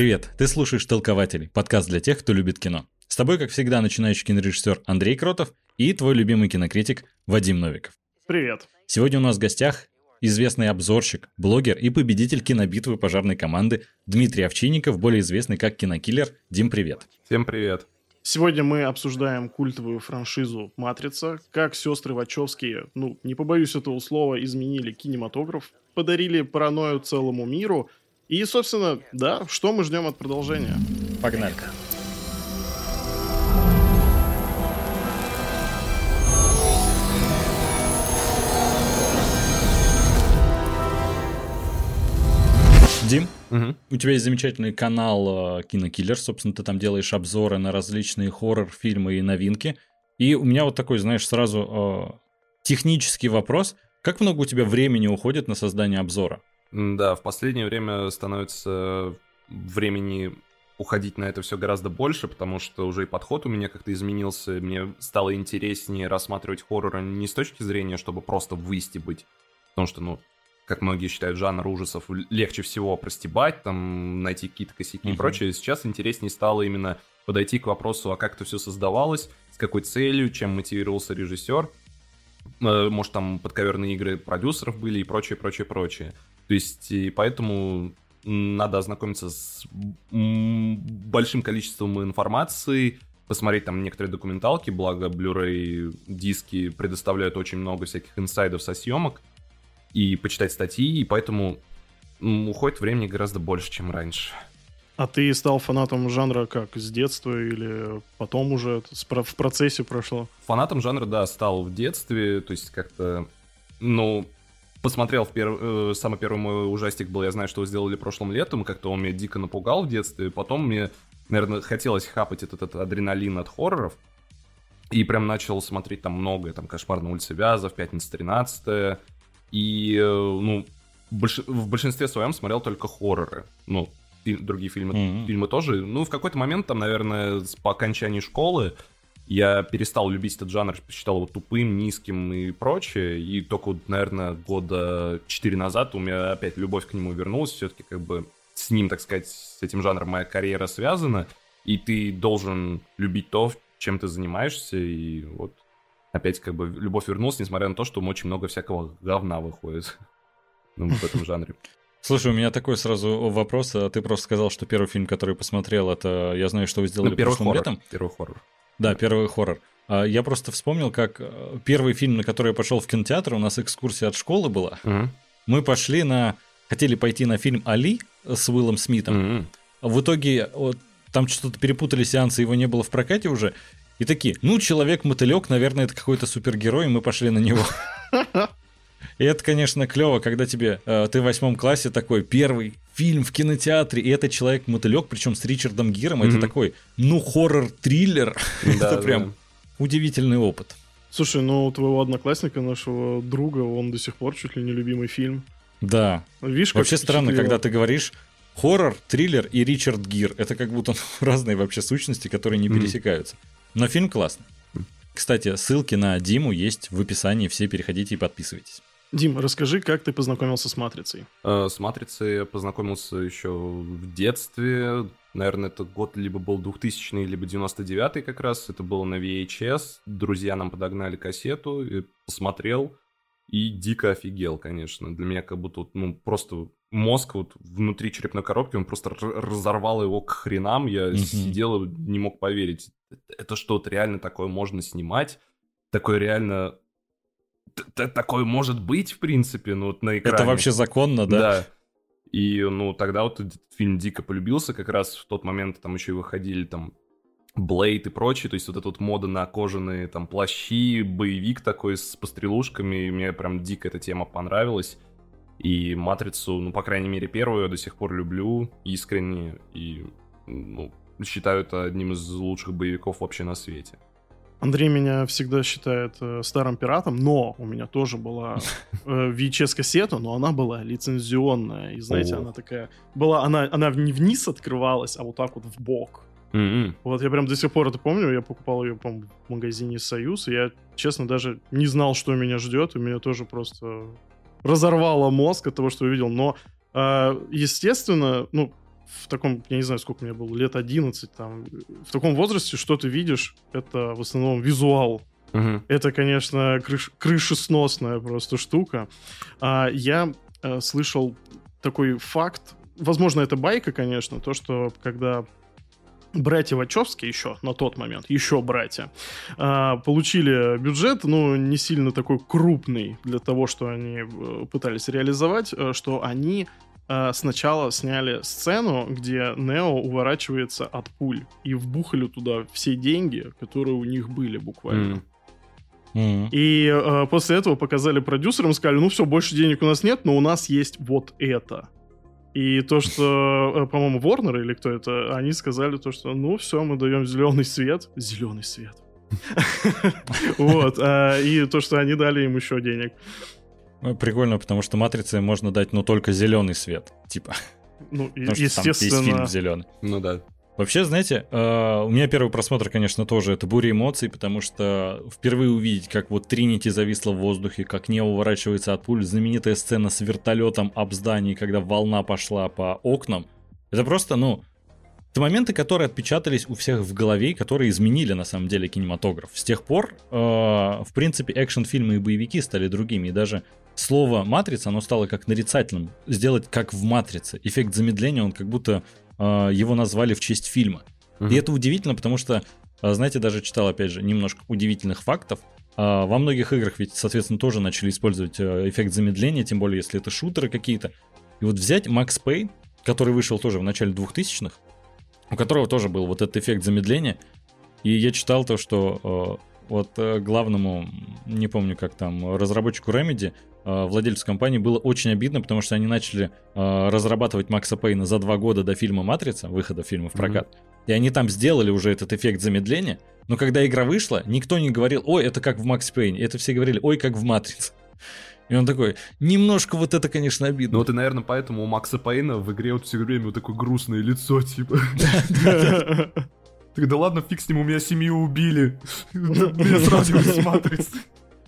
Привет, ты слушаешь «Толкователи», подкаст для тех, кто любит кино. С тобой, как всегда, начинающий кинорежиссер Андрей Кротов и твой любимый кинокритик Вадим Новиков. Привет. Сегодня у нас в гостях известный обзорщик, блогер и победитель кинобитвы пожарной команды Дмитрий Овчинников, более известный как кинокиллер. Дим, привет. Всем привет. Сегодня мы обсуждаем культовую франшизу «Матрица», как сестры Вачовские, ну, не побоюсь этого слова, изменили кинематограф, подарили паранойю целому миру. И, собственно, да, что мы ждем от продолжения? Погнали. Дим, Мгм. у тебя есть замечательный канал э, Кинокиллер, собственно, ты там делаешь обзоры на различные хоррор-фильмы и новинки. И у меня вот такой, знаешь, сразу э, технический вопрос. Как много у тебя времени уходит на создание обзора? Да, в последнее время становится времени уходить на это все гораздо больше, потому что уже и подход у меня как-то изменился. Мне стало интереснее рассматривать хоррор не с точки зрения, чтобы просто вывести быть. Потому что, ну, как многие считают, жанр ужасов легче всего простебать, там, найти какие-то косяки и Мгм. прочее. Сейчас интереснее стало именно подойти к вопросу, а как это все создавалось, с какой целью, чем мотивировался режиссер. Э, Может, там подковерные игры продюсеров были и прочее, прочее, прочее. То есть, и поэтому надо ознакомиться с большим количеством информации, посмотреть там некоторые документалки, благо Blu-ray диски предоставляют очень много всяких инсайдов со съемок, и почитать статьи, и поэтому уходит времени гораздо больше, чем раньше. А ты стал фанатом жанра как, с детства или потом уже в процессе прошло? Фанатом жанра, да, стал в детстве, то есть как-то, ну, посмотрел в перв... э, самый первый мой ужастик был, я знаю, что вы сделали прошлым летом, как-то он меня дико напугал в детстве, потом мне, наверное, хотелось хапать этот, этот адреналин от хорроров, и прям начал смотреть там многое, там «Кошмар на улице Вязов», «Пятница 13 и, э, ну, больш- в большинстве своем смотрел только хорроры, ну, фи- другие фильмы, Мгм. фильмы тоже, ну, в какой-то момент, там, наверное, по окончании школы, я перестал любить этот жанр, считал его тупым, низким и прочее. И только, вот, наверное, года 4 назад у меня опять любовь к нему вернулась. Все-таки как бы с ним, так сказать, с этим жанром моя карьера связана. И ты должен любить то, чем ты занимаешься. И вот опять как бы любовь вернулась, несмотря на то, что очень много всякого говна выходит ну, в этом жанре. Слушай, у меня такой сразу вопрос. А Ты просто сказал, что первый фильм, который посмотрел, это «Я знаю, что вы сделали Ну, первый прошлым хоррор. летом». Первый хоррор. Да, первый хоррор. А Я просто вспомнил, как э, первый фильм, на который я пошел в кинотеатр, у нас экскурсия от школы была. Мгм. Мы пошли на... Хотели пойти на фильм «Али» с Уиллом Смитом. А В итоге вот, там что-то перепутали сеансы, его не было в прокате уже. И такие, ну, Человек-мотылек, наверное, это какой-то супергерой, и мы пошли на него. И это, конечно, клево, когда тебе, э, ты в восьмом классе такой, первый фильм в кинотеатре, и это Человек-мотылек, причем с Ричардом Гиром, это Мгм. такой, ну, хоррор-триллер. Да, Это да. прям удивительный опыт. Слушай, ну у твоего одноклассника, нашего друга, он до сих пор чуть ли не любимый фильм. Да. Видишь, как Вообще странно, когда ты говоришь хоррор, триллер и Ричард Гир. Это как будто разные вообще сущности, которые не Мгм. пересекаются. Но фильм классный. Кстати, ссылки на Диму есть в описании, все переходите и подписывайтесь. Дим, расскажи, как ты познакомился с «Матрицей». Э, С «Матрицей» я познакомился еще в детстве. Наверное, это год либо был 2000 либо 99 как раз. Это было на VHS. Друзья нам подогнали кассету, и посмотрел. И дико офигел, конечно. Для меня как будто вот, ну, просто мозг вот внутри черепной коробки, он просто разорвал его к хренам. Я Мгм. сидел и не мог поверить. Это что-то реально такое можно снимать? Такое реально... Такое может быть, в принципе, ну вот на экране. Это вообще законно, да? Да. И, ну, тогда вот этот фильм дико полюбился, как раз в тот момент там еще и выходили там Блейд и прочее, то есть вот эта вот мода на кожаные там плащи, боевик такой с пострелушками, и мне прям дико эта тема понравилась. И «Матрицу», ну, по крайней мере, первую я до сих пор люблю искренне, и, ну, считаю это одним из лучших боевиков вообще на свете. Андрей меня всегда считает э, старым пиратом, но у меня тоже была э, VHS-кассета, но она была лицензионная. И знаете, О. она такая... Была, она, она не вниз открывалась, а вот так вот в бок. М-м. Вот я прям до сих пор это помню, я покупал ее, по в магазине «Союз», и я, честно, даже не знал, что меня ждет, и меня тоже просто разорвало мозг от того, что увидел. Но, э, естественно, ну, в таком, я не знаю, сколько мне было, лет 11, там, в таком возрасте, что ты видишь, это в основном визуал. Мгм. Это, конечно, крыш- крышесносная просто штука. А, я э, слышал такой факт, возможно, это байка, конечно, то, что когда братья Вачовски еще на тот момент, еще братья, а, получили бюджет, ну, не сильно такой крупный для того, что они э, пытались реализовать, э, что они сначала сняли сцену, где Нео уворачивается от пуль, и вбухали туда все деньги, которые у них были буквально. М. Мгм. И э, после этого показали продюсерам, сказали, ну все, больше денег у нас нет, но у нас есть вот это. И то, что, э, по-моему, Warner или кто это, они сказали то, что, ну все, мы даем зеленый свет. Зеленый свет. Вот. а, И то, что они дали им еще денег. Ну, Прикольно, потому что матрице можно дать, ну, только зеленый свет. Типа. Ну, и- Потому что там весь фильм естественно. зеленый. Ну да. Вообще, знаете, э, у меня первый просмотр, конечно, тоже это буря эмоций, потому что впервые увидеть, как вот Тринити зависла в воздухе, как не уворачивается от пуль, знаменитая сцена с вертолетом об здании, когда волна пошла по окнам, это просто, ну, это моменты, которые отпечатались у всех в голове, и которые изменили на самом деле кинематограф. С тех пор, э, в принципе, экшн-фильмы и боевики стали другими, и даже слово «матрица», оно стало как нарицательным. Сделать как в «Матрице». Эффект замедления, он как будто э, его назвали в честь фильма. Мгм. И это удивительно, потому что, а, знаете, даже читал, опять же, немножко удивительных фактов. А, Во многих играх ведь, соответственно, тоже начали использовать э, эффект замедления, тем более, если это шутеры какие-то. И вот взять Макс Пейн, который вышел тоже в начале 2000-х, у которого тоже был вот этот эффект замедления, и я читал то, что э, вот э, главному, не помню как там, разработчику Remedy, э, владельцу компании было очень обидно, потому что они начали разрабатывать Макса Пейна за два года до фильма «Матрица», выхода фильма в прокат. И они там сделали уже этот эффект замедления, но когда игра вышла, никто не говорил, ой, это как в Макс Пейне, это все говорили, ой, как в Матрице. И он такой, немножко вот это, конечно, обидно. Ну вот и, наверное, поэтому у Макса Пейна в игре вот все время вот такое грустное лицо, типа. Так да ладно, фиг с ним, у меня семью убили. Меня сравнивают с Матрицей.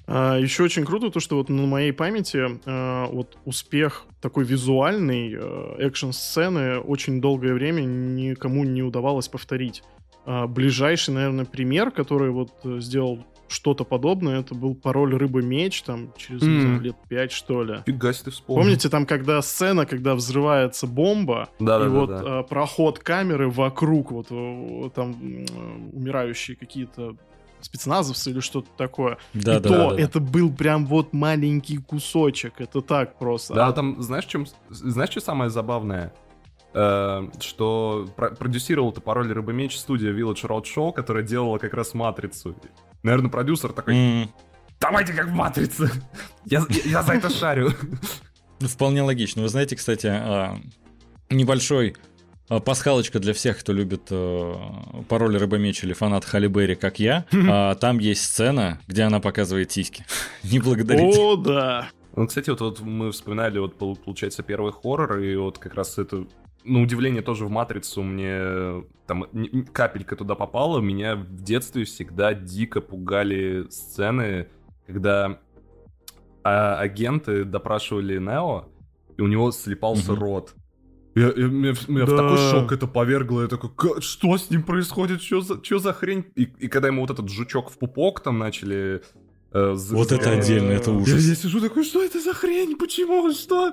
А, еще очень круто то, что вот на моей памяти э, вот успех такой визуальный э, экшн-сцены очень долгое время никому не удавалось повторить. А, ближайший, наверное, пример, который вот э, сделал что-то подобное, это был пароль рыба-меч, там, через не знаю, лет пять, что ли. Фига себе ты вспомнил. Помните, там, когда сцена, когда взрывается бомба, Да, и да, вот да, да. э, проход камеры вокруг, вот э, там э, умирающие какие-то спецназовцы или что-то такое. да, и да, то да, да. это был прям вот маленький кусочек. Это так просто. Да, там, знаешь, чем, знаешь, что самое забавное? Э, что про- продюсировал это пароль Рыбомеч студия Village Roadshow, которая делала как раз Матрицу. Наверное, продюсер такой, М, давайте как в Матрице. Я, я- я за это шарю. ну, Вполне логично. Вы знаете, кстати, а, небольшой а, пасхалочка для всех, кто любит э, пароль рыбомеч или фанат Халли Берри, как я. А, Там есть сцена, где она показывает сиськи. Не благодарите. О, да. Ну, кстати, вот, вот мы вспоминали, вот, пол- получается, первый хоррор, и вот как раз это, на удивление, тоже в «Матрицу» мне там капелька туда попала. Меня в детстве всегда дико пугали сцены, когда а, агенты допрашивали Нео, и у него слепался Мгм. рот. Я, я- меня, в- меня в Да. такой шок это повергло. Я такой, «Ка- что с ним происходит? Что за, что за хрень? И, и когда ему вот этот жучок в пупок там начали... э, Вот это отдельно, это Я- я, ужас. я сижу такой, что это за хрень? Почему? Что?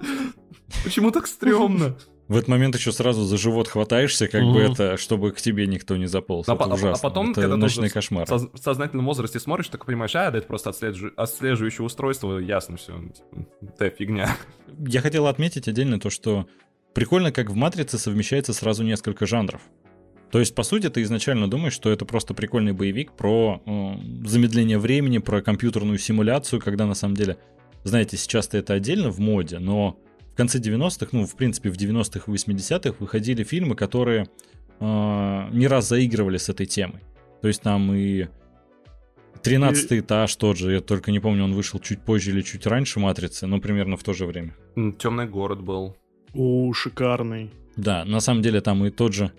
Почему так стрёмно? В этот момент еще сразу за живот хватаешься, как бы Мгм. это, чтобы к тебе никто не заполз. А это а- а потом, это когда ночный кошмар. В соз- в сознательном возрасте смотришь, так понимаешь, а, да это просто отслеживающее, отслеживающее устройство, ясно все. Это фигня. Я хотел отметить отдельно то, что прикольно, как в «Матрице» совмещается сразу несколько жанров. То есть, по сути, ты изначально думаешь, что это просто прикольный боевик про э, замедление времени, про компьютерную симуляцию, когда на самом деле, знаете, сейчас-то это отдельно в моде, но конце 90-х, ну, в принципе, в 90-х и 80-х выходили фильмы, которые э, не раз заигрывали с этой темой. То есть там и 13 этаж тот же, я только не помню, он вышел чуть позже или чуть раньше «Матрицы», но примерно в то же время. Темный город был. О, шикарный. Да, на самом деле там и тот же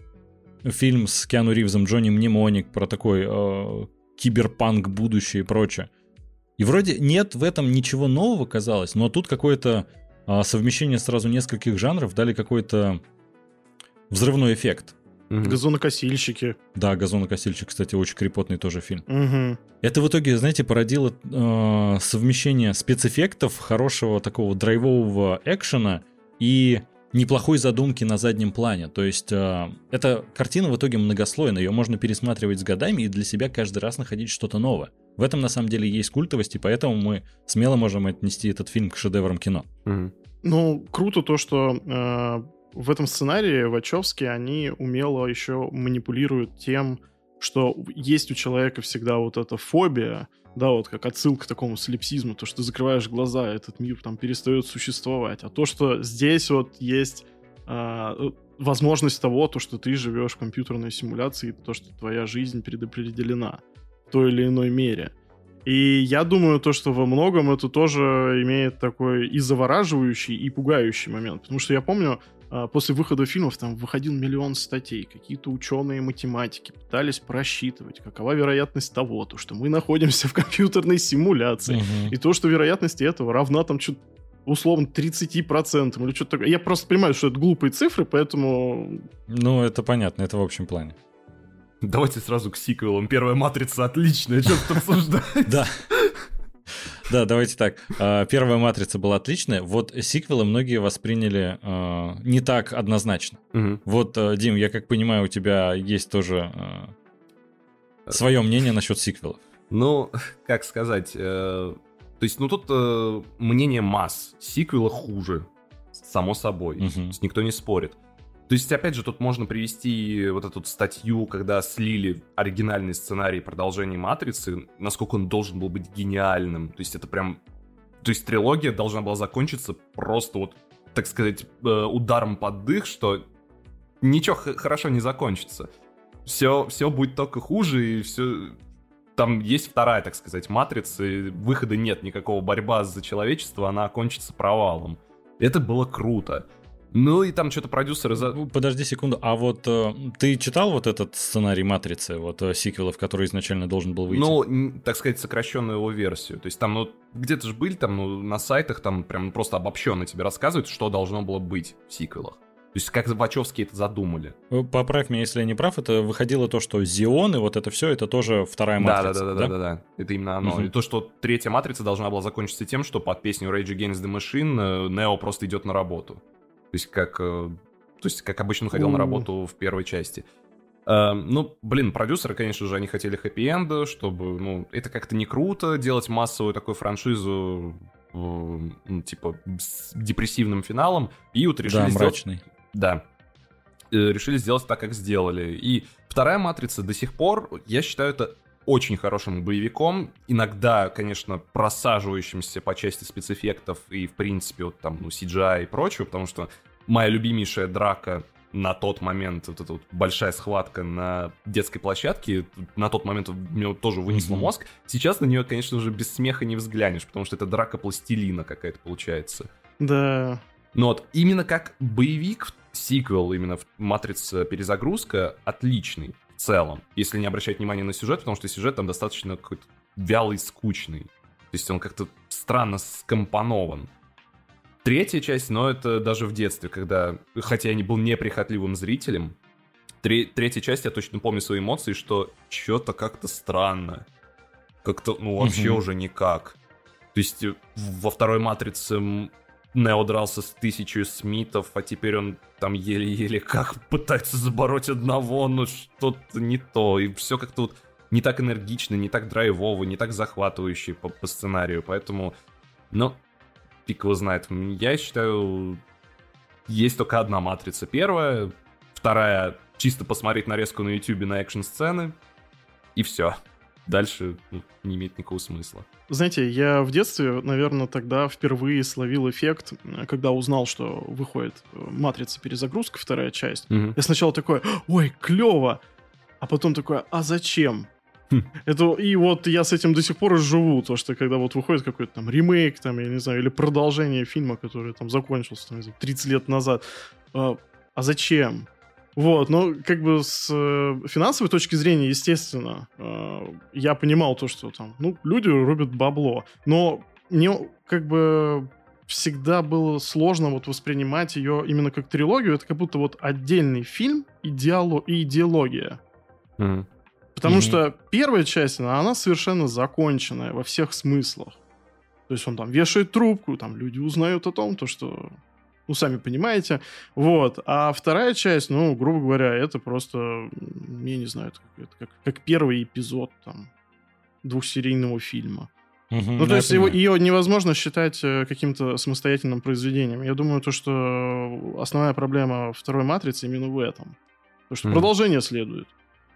фильм с Киану Ривзом, Джонни Мнемоник про такой э, киберпанк будущее и прочее. И вроде нет в этом ничего нового, казалось, но тут какое-то совмещение сразу нескольких жанров дали какой-то взрывной эффект. Мгм. Газонокосильщики. Да, «Газонокосильщик», кстати, очень крепотный тоже фильм. Мгм. Это в итоге, знаете, породило э, совмещение спецэффектов, хорошего такого драйвового экшена и неплохой задумки на заднем плане. То есть э, эта картина в итоге многослойная, ее можно пересматривать с годами и для себя каждый раз находить что-то новое. В этом на самом деле есть культовость, и поэтому мы смело можем отнести этот фильм к шедеврам кино. Мгм. Ну, круто то, что э, в этом сценарии Вачовски они умело еще манипулируют тем, что есть у человека всегда вот эта фобия, да, вот как отсылка к такому солипсизму, то, что ты закрываешь глаза, этот мир там перестает существовать. А то, что здесь вот есть а, э, возможность того, то, что ты живешь в компьютерной симуляции, то, что твоя жизнь предопределена в той или иной мере. И я думаю, то, что во многом это тоже имеет такой и завораживающий, и пугающий момент. Потому что я помню, а, после выхода фильмов там выходил миллион статей, какие-то ученые математики пытались просчитывать, какова вероятность того, то, что мы находимся в компьютерной симуляции, Мгм. и то, что вероятность этого равна там что условно 30% или что-то такое. Я просто понимаю, что это глупые цифры, поэтому... Ну, это понятно, это в общем плане. Давайте сразу к сиквелам. Первая матрица отличная, что тут обсуждать? Да. Да, давайте так. А, Первая матрица была отличная. Вот сиквелы многие восприняли а, не так однозначно. Вот, э, Дим, я как понимаю, у тебя есть тоже свое мнение насчет сиквелов. Ну, как сказать, э, то есть, ну тут э, мнение масс. Сиквела хуже, само собой. Есть никто не спорит. То есть, опять же, тут можно привести вот эту статью, когда слили оригинальный сценарий продолжения «Матрицы», насколько он должен был быть гениальным. То есть это прям... То есть трилогия должна была закончиться просто вот, так сказать, э, ударом под дых, что ничего хорошо не закончится. Все, все будет только хуже, и все... Там есть вторая, так сказать, матрица, и выхода нет, никакого борьба за человечество, она окончится провалом. Это было круто. Ну и там что-то продюсеры... За... Ну, Подожди секунду, а вот э, ты читал вот этот сценарий «Матрицы», вот э, сиквелов, который изначально должен был выйти? Ну, так сказать, сокращенную его версию. То есть там, ну, где-то же были там, ну, на сайтах там прям просто обобщенно тебе рассказывают, что должно было быть в сиквелах. То есть как Вачовски это задумали. Э, Поправь меня, если я не прав, это выходило то, что Зион и вот это все, это тоже вторая Да, да, матрица, да, да, да, да. Это именно оно. Мгм. И то, что третья матрица должна была закончиться тем, что под песню Rage Against the Machine э, Нео просто идет на работу. То есть как, э, то есть как обычно он ходил на У. работу в первой части. Э, ну, блин, продюсеры, конечно же, они хотели хэппи-энда, чтобы, ну, это как-то не круто делать массовую такую франшизу, ну, типа, с депрессивным финалом, и вот решили Да, сделать мрачный. да. Э, Решили сделать так, как сделали. И вторая матрица до сих пор, я считаю, это очень хорошим боевиком. Иногда, конечно, просаживающимся по части спецэффектов и, в принципе, вот там, ну, CGI и прочего, потому что моя любимейшая драка на тот момент, вот эта вот большая схватка на детской площадке, на тот момент мне вот тоже вынесло Мгм. мозг. Сейчас на нее, конечно, уже без смеха не взглянешь, потому что это драка пластилина какая-то получается. Да, Но вот именно как боевик, сиквел именно в «Матрица. Перезагрузка» отличный целом, если не обращать внимания на сюжет, потому что сюжет там достаточно какой-то вялый, скучный. То есть он как-то странно скомпонован. Третья часть, но это даже в детстве, когда, хотя я не был неприхотливым зрителем, тре- третья часть, я точно помню свои эмоции, что что-то как-то странно. Как-то, ну, вообще Мгм. уже никак. То есть э, во второй «Матрице» Нео дрался с тысячей Смитов, а теперь он там еле-еле как пытается забороть одного, но что-то не то. И все как-то вот не так энергично, не так драйвово, не так захватывающе по, по сценарию. Поэтому, ну, фиг его знает. Я считаю, есть только одна матрица. Первая, вторая чисто посмотреть нарезку на ютубе на экшн-сцены, и все. Дальше ну, не имеет никакого смысла. Знаете, я в детстве, наверное, тогда впервые словил эффект, э, когда узнал, что выходит э, «Матрица. Перезагрузка», вторая часть. Мгм. Я сначала такой, ой, клево, а потом такой, а зачем? Хм. Это, и вот я с этим до сих пор и живу, то, что когда вот выходит какой-то там ремейк, там, я не знаю, или продолжение фильма, который там закончился, там, не знаю, 30 лет назад, а, а зачем? Вот, но как бы с э, финансовой точки зрения, естественно, э, я понимал то, что там, ну, люди рубят бабло, но мне как бы всегда было сложно вот воспринимать ее именно как трилогию. Это как будто вот отдельный фильм и, диалог, и идеология. Mm. Потому mm-hmm. что первая часть, она, она совершенно законченная во всех смыслах. То есть он там вешает трубку, там люди узнают о том, то, что ну, сами понимаете. Вот. А вторая часть, ну, грубо говоря, это просто, я не знаю, это как, как первый эпизод там двухсерийного фильма. Угу, ну, то есть его, ее невозможно считать э, каким-то самостоятельным произведением. Я думаю, то, что основная проблема второй матрицы именно в этом. То, что угу. продолжение следует.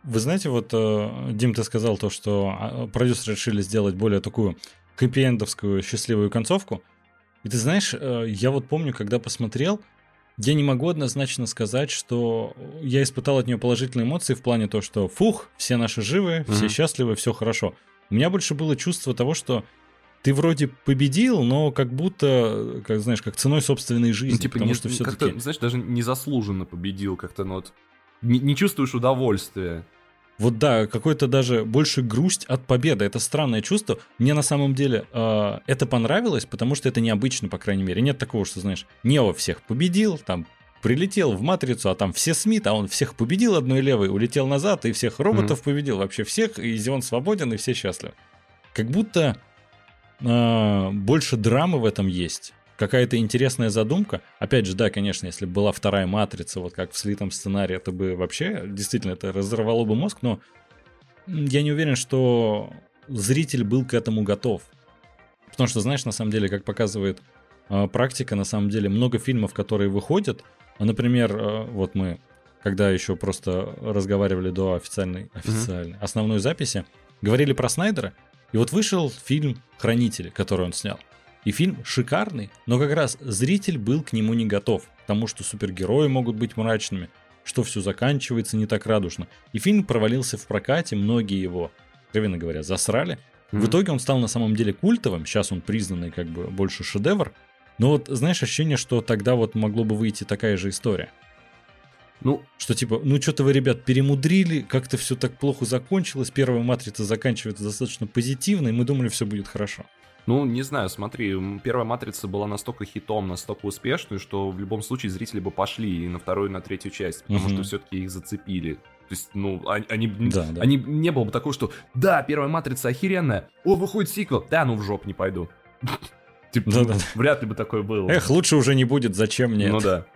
Вы знаете, вот, э, Дим, ты сказал то, что а, продюсеры решили сделать более такую хэппи-эндовскую счастливую концовку. И ты знаешь, э, я вот помню, когда посмотрел, я не могу однозначно сказать, что я испытал от нее положительные эмоции в плане того, что фух, все наши живы, все mm-hmm. счастливы, все хорошо. У меня больше было чувство того, что ты вроде победил, но как будто, как знаешь, как ценой собственной жизни. Ну, типа, потому не, что все-таки... Знаешь, даже незаслуженно победил, как-то, ну вот... Не, не чувствуешь удовольствия. Вот да, какой-то даже больше грусть от победы. Это странное чувство. Мне на самом деле э, это понравилось, потому что это необычно, по крайней мере. Нет такого, что, знаешь, Нео всех победил, там прилетел в матрицу, а там все Смит, а он всех победил одной левой, улетел назад и всех роботов mm-hmm. победил, вообще всех, и Зион свободен, и все счастливы. Как будто э, больше драмы в этом есть какая-то интересная задумка. Опять же, да, конечно, если была вторая матрица, вот как в слитом сценарии, это бы вообще действительно это разорвало бы мозг, но я не уверен, что зритель был к этому готов. Потому что, знаешь, на самом деле, как показывает э, практика, на самом деле много фильмов, которые выходят, например, э, вот мы, когда еще просто разговаривали до официальной, официальной mm-hmm. основной записи, говорили про Снайдера, и вот вышел фильм «Хранители», который он снял. И фильм шикарный, но как раз зритель был к нему не готов, потому что супергерои могут быть мрачными, что все заканчивается не так радужно. И фильм провалился в прокате, многие его, откровенно говоря, засрали. Mm-hmm. В итоге он стал на самом деле культовым, сейчас он признанный как бы больше шедевр. Но вот знаешь ощущение, что тогда вот могло бы выйти такая же история. Ну, что типа, ну что-то вы, ребят, перемудрили, как-то все так плохо закончилось, первая матрица заканчивается достаточно позитивно, и мы думали, все будет хорошо. Ну, не знаю, смотри, первая «Матрица» была настолько хитом, настолько успешной, что в любом случае зрители бы пошли и на вторую, и на третью часть, потому угу. что все-таки их зацепили. То есть, ну, они, да, да. они не было бы такого, что да, первая матрица охеренная, о, выходит сиквел, да, ну в жоп не пойду. Типа, да, да. вряд ли бы такое было. Эх, лучше уже не будет, зачем мне Ну да.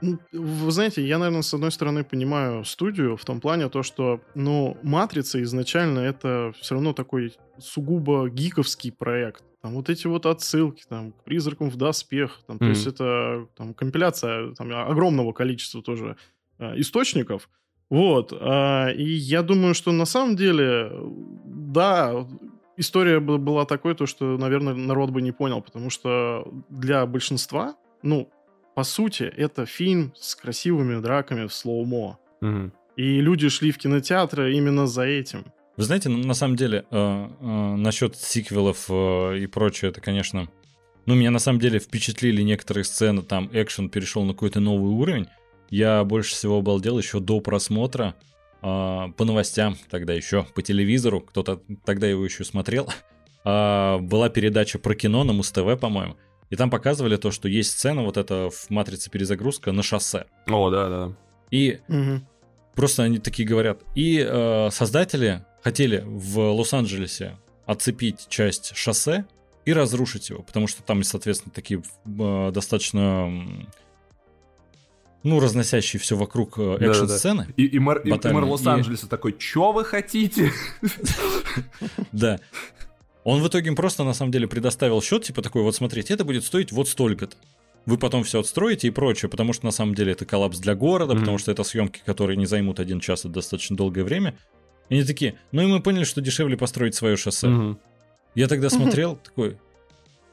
Ну, вы знаете, я, наверное, с одной стороны понимаю студию в том плане, то, что, ну, «Матрица» изначально это все равно такой сугубо гиковский проект. Там вот эти вот отсылки, там, к призракам в доспех, там, mm-hmm. то есть это там, компиляция там, огромного количества тоже э, источников. Вот. Э, и я думаю, что на самом деле, да, история была такой, то, что, наверное, народ бы не понял, потому что для большинства, ну, по сути, это фильм с красивыми драками в слоумо. Mm-hmm. И люди шли в кинотеатры именно за этим. Вы знаете, на самом деле, э, э, насчет сиквелов э, и прочее, это, конечно... Ну, меня на самом деле впечатлили некоторые сцены, там экшен перешел на какой-то новый уровень. Я больше всего обалдел еще до просмотра э, по новостям, тогда еще по телевизору, кто-то тогда его еще смотрел. Э, была передача про кино на Муз-ТВ, по-моему. И там показывали то, что есть сцена, вот эта в «Матрице перезагрузка» на шоссе. О, да, да. И угу. просто они такие говорят. И э, создатели хотели в Лос-Анджелесе отцепить часть шоссе и разрушить его, потому что там, соответственно, такие э, достаточно ну, разносящие все вокруг э, экшн-сцены. И, и, мэр, и, и мэр Лос-Анджелеса и... такой, чё вы хотите? Да. Он в итоге им просто, на самом деле, предоставил счет, типа такой, вот смотрите, это будет стоить вот столько-то. Вы потом все отстроите и прочее, потому что на самом деле это коллапс для города, потому что это съемки, которые не займут один час, это достаточно долгое время. И они такие, ну и мы поняли, что дешевле построить свое шоссе. Угу. Я тогда угу. смотрел, такой,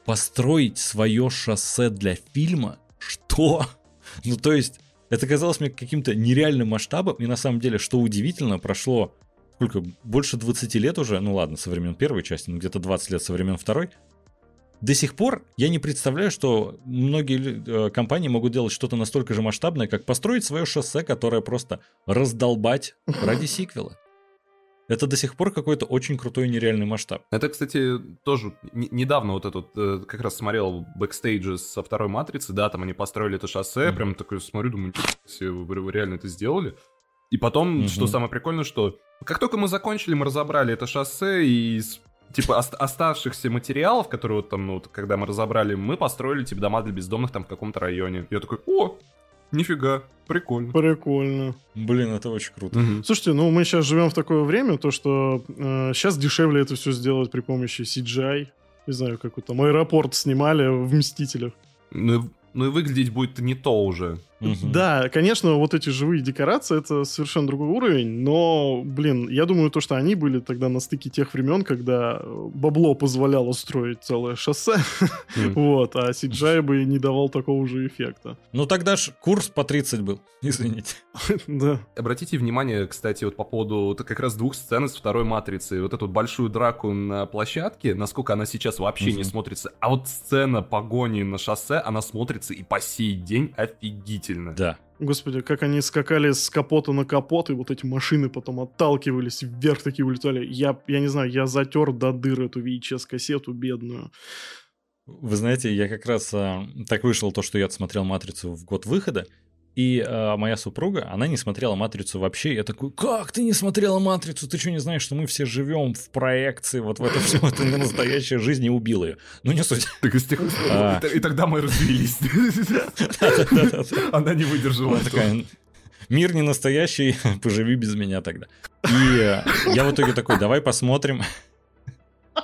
построить свое шоссе для фильма? Что? ну то есть, это казалось мне каким-то нереальным масштабом, и на самом деле, что удивительно, прошло сколько, больше 20 лет уже, ну ладно, со времен первой части, ну где-то 20 лет со времен второй, до сих пор я не представляю, что многие э, компании могут делать что-то настолько же масштабное, как построить свое шоссе, которое просто раздолбать ради сиквела. это до сих пор какой-то очень крутой нереальный масштаб. Это, кстати, тоже недавно вот этот, э, как раз смотрел бэкстейджи со второй матрицы, да, там они построили это шоссе, mm-hmm. прям такой смотрю, думаю, все, вы реально это сделали. И потом, mm-hmm. что самое прикольное, что как только мы закончили, мы разобрали это шоссе, и из типа ост- оставшихся материалов, которые вот там, ну, вот, когда мы разобрали, мы построили типа дома для бездомных там в каком-то районе. Я такой, о, Нифига, прикольно. Прикольно. Блин, это очень круто. Угу. Слушайте, ну мы сейчас живем в такое время, то что э, сейчас дешевле это все сделать при помощи CGI. Не знаю, как вот там аэропорт снимали в Мстителях. Ну, ну и выглядеть будет не то уже. Угу. Да, конечно, вот эти живые декорации это совершенно другой уровень, но, блин, я думаю, то, что они были тогда на стыке тех времен, когда бабло позволяло строить целое шоссе, mm. вот, а CGI бы не давал такого же эффекта. Ну тогда ж курс по 30 был, извините. да. Обратите внимание, кстати, вот по поводу как раз двух сцен из второй матрицы, вот эту большую драку на площадке, насколько она сейчас вообще не смотрится, а вот сцена погони на шоссе, она смотрится и по сей день офигительно восхитительно. Да. Господи, как они скакали с капота на капот, и вот эти машины потом отталкивались, вверх такие улетали. Я, я не знаю, я затер до дыр эту VHS-кассету бедную. Вы знаете, я как раз а, так вышел то, что я смотрел «Матрицу» в год выхода, и э, моя супруга, она не смотрела «Матрицу» вообще. Я такой, как ты не смотрела «Матрицу»? Ты что, не знаешь, что мы все живем в проекции, вот в это все, это настоящая жизнь, и убила ее. Ну, не суть. Так и, тех... а... и тогда мы развелись. Она не выдержала. мир не настоящий, поживи без меня тогда. И э, я в итоге такой, давай посмотрим.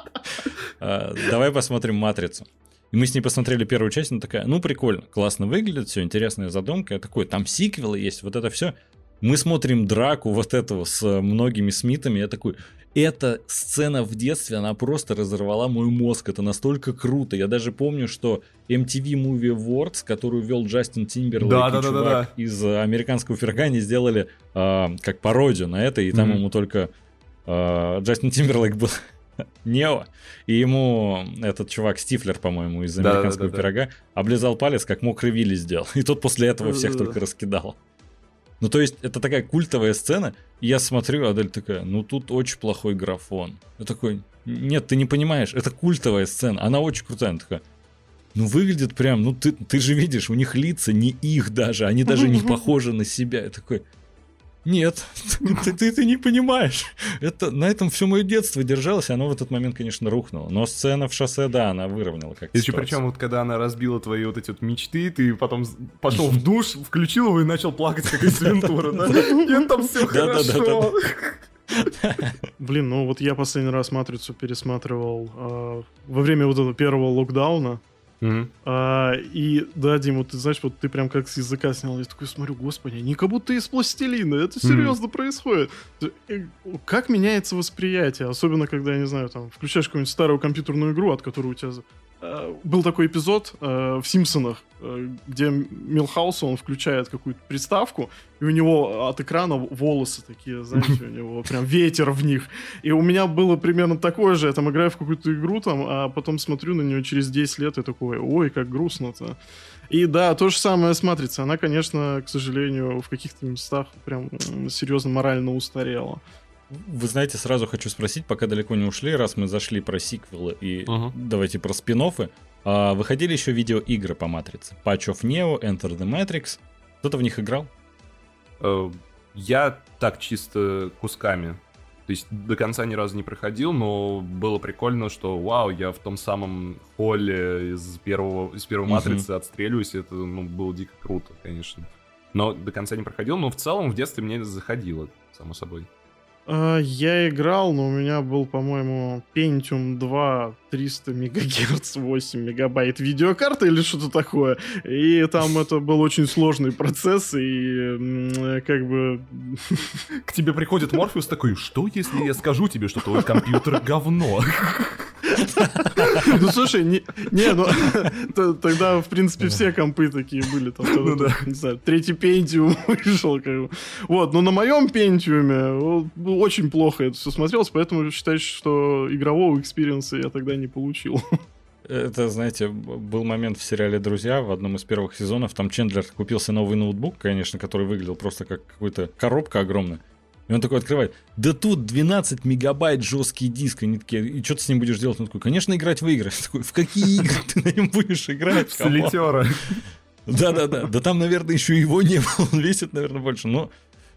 Э, давай посмотрим «Матрицу». И мы с ней посмотрели первую часть, она такая, ну прикольно, классно выглядит, все, интересная задумка. Я такой, там сиквелы есть, вот это все. Мы смотрим драку вот этого с многими Смитами, я такой, эта сцена в детстве, она просто разорвала мой мозг, это настолько круто. Я даже помню, что MTV Movie Awards, которую вел Джастин Тимберлейк да, да, чувак да, да, да. из американского Фергани, сделали э, как пародию на это, и там mm-hmm. ему только э, Джастин Тимберлейк был Нео, и ему этот чувак Стифлер, по-моему, из американского да, да, да, пирога, облизал палец, как мокрый Вилли сделал. И тот после этого всех только раскидал. Ну, то есть, это такая культовая сцена, и я смотрю, Адель такая, ну, тут очень плохой графон. Я такой, нет, ты не понимаешь, это культовая сцена, она очень крутая. Она такая, ну, выглядит прям, ну, ты, ты же видишь, у них лица не их даже, они даже не похожи на себя. Я такой, нет, ты, ты, ты не понимаешь. Это, на этом все мое детство держалось, и оно в этот момент, конечно, рухнуло. Но сцена в шоссе, да, она выровняла как-то. Еще причем, вот когда она разбила твои вот эти вот мечты, ты потом пошел в душ, включил его и начал плакать, как из Вентура, да? И там все хорошо. Блин, ну вот я последний раз «Матрицу» пересматривал э, во время вот этого первого локдауна. Mm-hmm. А, и да, Дим, вот ты знаешь, вот ты прям как с языка снял, я такой смотрю, господи, они как будто из пластилина, это серьезно mm-hmm. происходит. Э, как меняется восприятие, особенно когда, я не знаю, там, включаешь какую-нибудь старую компьютерную игру, от которой у тебя был такой эпизод э, в Симпсонах, э, где Милхаус, он включает какую-то приставку, и у него от экрана волосы такие, знаете, у него прям ветер в них. И у меня было примерно такое же, я там играю в какую-то игру, там, а потом смотрю на нее через 10 лет и такой, ой, как грустно-то. И да, то же самое с Матрицей. Она, конечно, к сожалению, в каких-то местах прям серьезно морально устарела. Вы знаете, сразу хочу спросить, пока далеко не ушли, раз мы зашли про сиквелы и uh-huh. давайте про спин -оффы. А выходили еще видеоигры по Матрице. Patch of Neo, Enter the Matrix. Кто-то в них играл? Uh, я так чисто кусками. То есть до конца ни разу не проходил, но было прикольно, что вау, я в том самом холле из первого из первой uh-huh. матрицы отстреливаюсь. Это ну, было дико круто, конечно. Но до конца не проходил, но в целом в детстве мне заходило, само собой. А, я играл, но у меня был, по-моему, Pentium 2 300 мегагерц 8 мегабайт видеокарта или что-то такое. И там это был очень сложный процесс, и как бы... К тебе приходит Морфеус такой, что если я скажу тебе, что твой компьютер говно? Ну, слушай, не, ну, тогда, в принципе, все компы такие были. Там, ну, да. Не знаю, третий пентиум вышел. Как бы. Вот, но на моем пентиуме очень плохо это все смотрелось, поэтому считаю, что игрового experience а я тогда не получил. Это, знаете, был момент в сериале «Друзья» в одном из первых сезонов. Там Чендлер купился новый ноутбук, конечно, который выглядел просто как какая-то коробка огромная. И он такой открывает, да тут 12 мегабайт жесткий диск. И они такие, и что ты с ним будешь делать? Он такой, конечно, играть в игры. Я такой, в какие игры ты на нем будешь играть? Солитера. Да-да-да, да там, наверное, еще его не было, он весит, наверное, больше. Но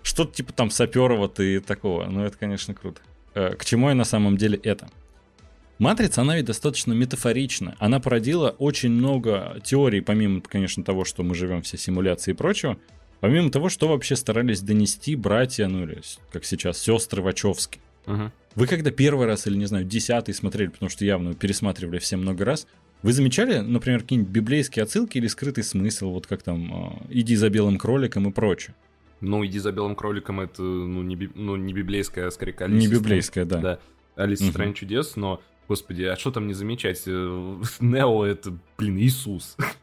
что-то типа там саперова и такого. Ну, это, конечно, круто. Э, к чему я на самом деле это? Матрица, она ведь достаточно метафорична. Она породила очень много теорий, помимо, конечно, того, что мы живем все симуляции и прочего, помимо того, что вообще старались донести братья, ну или, как сейчас, сестры Вачовски. Угу. Вы когда первый раз или, не знаю, десятый смотрели, потому что явно пересматривали все много раз, вы замечали, например, какие-нибудь библейские отсылки или скрытый смысл, вот как там «иди за белым кроликом» и прочее? Ну, «иди за белым кроликом» — это ну, не, би... ну, не библейская, а скорее Алиса. Не библейская, да. Да, «Алиса в стране чудес», но, господи, а что там не замечать? Э, Нео — это, блин, Иисус.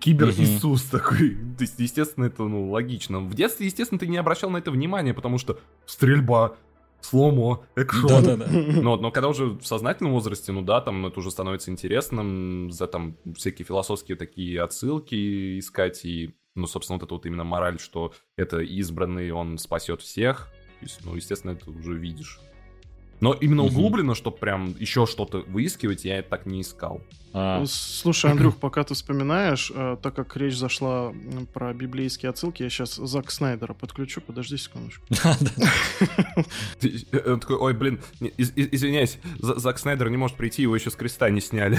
Кибер-Иисус такой. То есть, естественно, это, ну, логично. В детстве, естественно, ты не обращал на это внимания, потому что стрельба, сломо, экшон. Да-да-да. Но, но когда уже в сознательном возрасте, ну да, там это уже становится интересным, за там всякие философские такие отсылки искать, и, ну, собственно, вот это вот именно мораль, что это избранный, он спасет всех. То есть, ну, естественно, это уже видишь. Но именно углубленно, чтобы прям еще что-то выискивать, я так не искал. А, Слушай, Андрюх, пока ты вспоминаешь, э, так как речь зашла про библейские отсылки, я сейчас Зак Снайдера подключу, подожди секундочку. Ты- э, Он такой, ой, блин, извиняюсь, За- Зак Снайдер не может прийти, его еще с креста не сняли.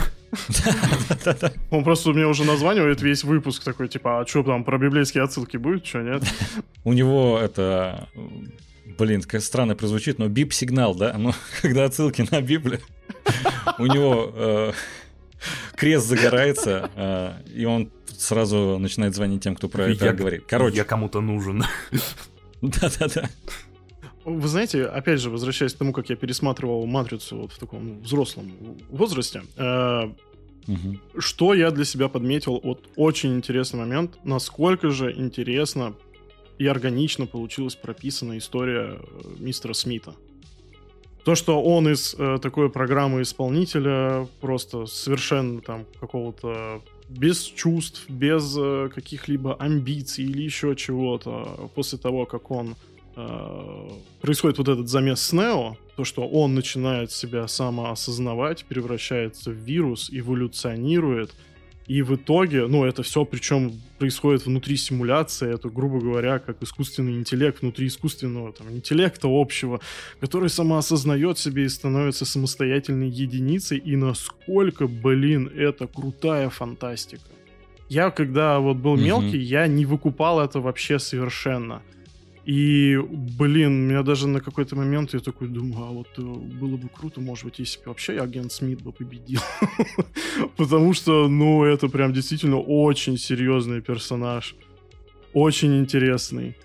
Он просто мне уже названивает весь выпуск такой, типа, а что там, про библейские отсылки будет, что нет? У него это... Блин, как странно прозвучит, но бип-сигнал, да? Ну, когда отсылки на Библию, у него э, крест загорается, э, и он сразу начинает звонить тем, кто про это Я- говорит. Я Короче, кому-то нужен. да-да-да. Вы знаете, опять же, возвращаясь к тому, как я пересматривал «Матрицу» вот в таком взрослом возрасте, э, что я для себя подметил, вот очень интересный момент, насколько же интересно и органично получилась прописана история э, мистера Смита. То, что он из э, такой программы исполнителя просто совершенно там какого-то без чувств, без э, каких-либо амбиций или еще чего-то, после того, как он э, происходит вот этот замес с Нео, то, что он начинает себя самоосознавать, превращается в вирус, эволюционирует, и в итоге, ну, это все, причем происходит внутри симуляции, это, грубо говоря, как искусственный интеллект внутри искусственного там, интеллекта общего, который самоосознает себе и становится самостоятельной единицей, и насколько, блин, это крутая фантастика. Я, когда вот был мелкий, я не выкупал это вообще совершенно. И, блин, меня даже на какой-то момент я такой думаю, а вот э, было бы круто, может быть, если бы вообще агент Смит бы победил. Потому что, ну, это прям действительно очень серьезный персонаж. Очень интересный.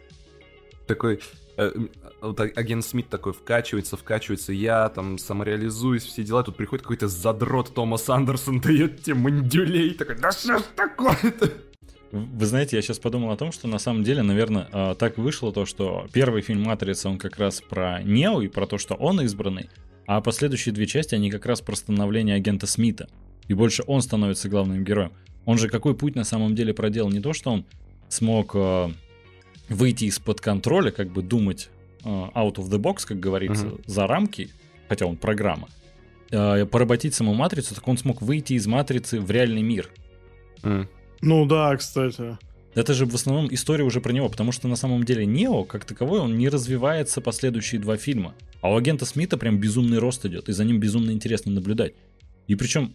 Такой, э, м, вот а- агент Смит такой вкачивается, вкачивается, я там самореализуюсь, все дела, тут приходит какой-то задрот Томас Андерсон, дает тебе мандюлей, такой, да что ж такое-то? Вы знаете, я сейчас подумал о том, что на самом деле, наверное, а, так вышло то, что первый фильм «Матрица», он как раз про Нео и про то, что он избранный, а последующие две части, они как раз про становление агента Смита. И больше он становится главным героем. Он же какой путь на самом деле проделал? Не то, что он смог э, выйти из-под контроля, как бы думать э, out of the box, как говорится, Мгм. за рамки, хотя он программа, поработить саму матрицу, так он смог выйти из матрицы в реальный мир. М, Ну да, кстати. Это же в основном история уже про него, потому что на самом деле Нео, как таковой, он не развивается последующие два фильма. А у агента Смита прям безумный рост идет, и за ним безумно интересно наблюдать. И причем,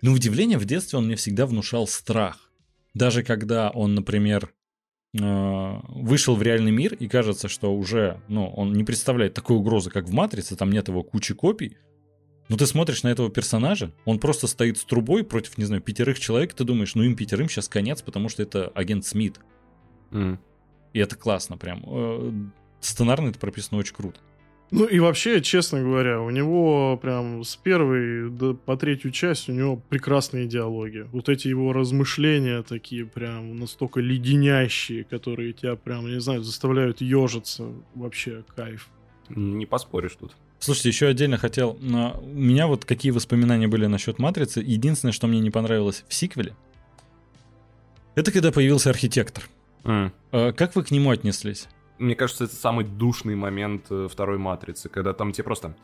на удивление, в детстве он мне всегда внушал страх. Даже когда он, например, э, вышел в реальный мир, и кажется, что уже, ну, он не представляет такой угрозы, как в Матрице, там нет его кучи копий, но ты смотришь на этого персонажа, он просто стоит с трубой против, не знаю, пятерых человек, ты думаешь, ну им пятерым сейчас конец, потому что это агент Смит. м. И это классно прям. Э, Сценарно это прописано очень круто. Ну и вообще, честно говоря, у него прям с первой до, по третью часть у него прекрасные диалоги. Вот эти его размышления такие прям настолько леденящие, которые тебя прям, не знаю, заставляют ежиться. Вообще кайф. Не поспоришь тут. Слушайте, еще отдельно хотел... У меня вот какие воспоминания были насчет Матрицы. Единственное, что мне не понравилось в сиквеле, это когда появился архитектор. Э, Как вы к нему отнеслись? мне кажется, это самый душный момент э, второй матрицы, когда там тебе просто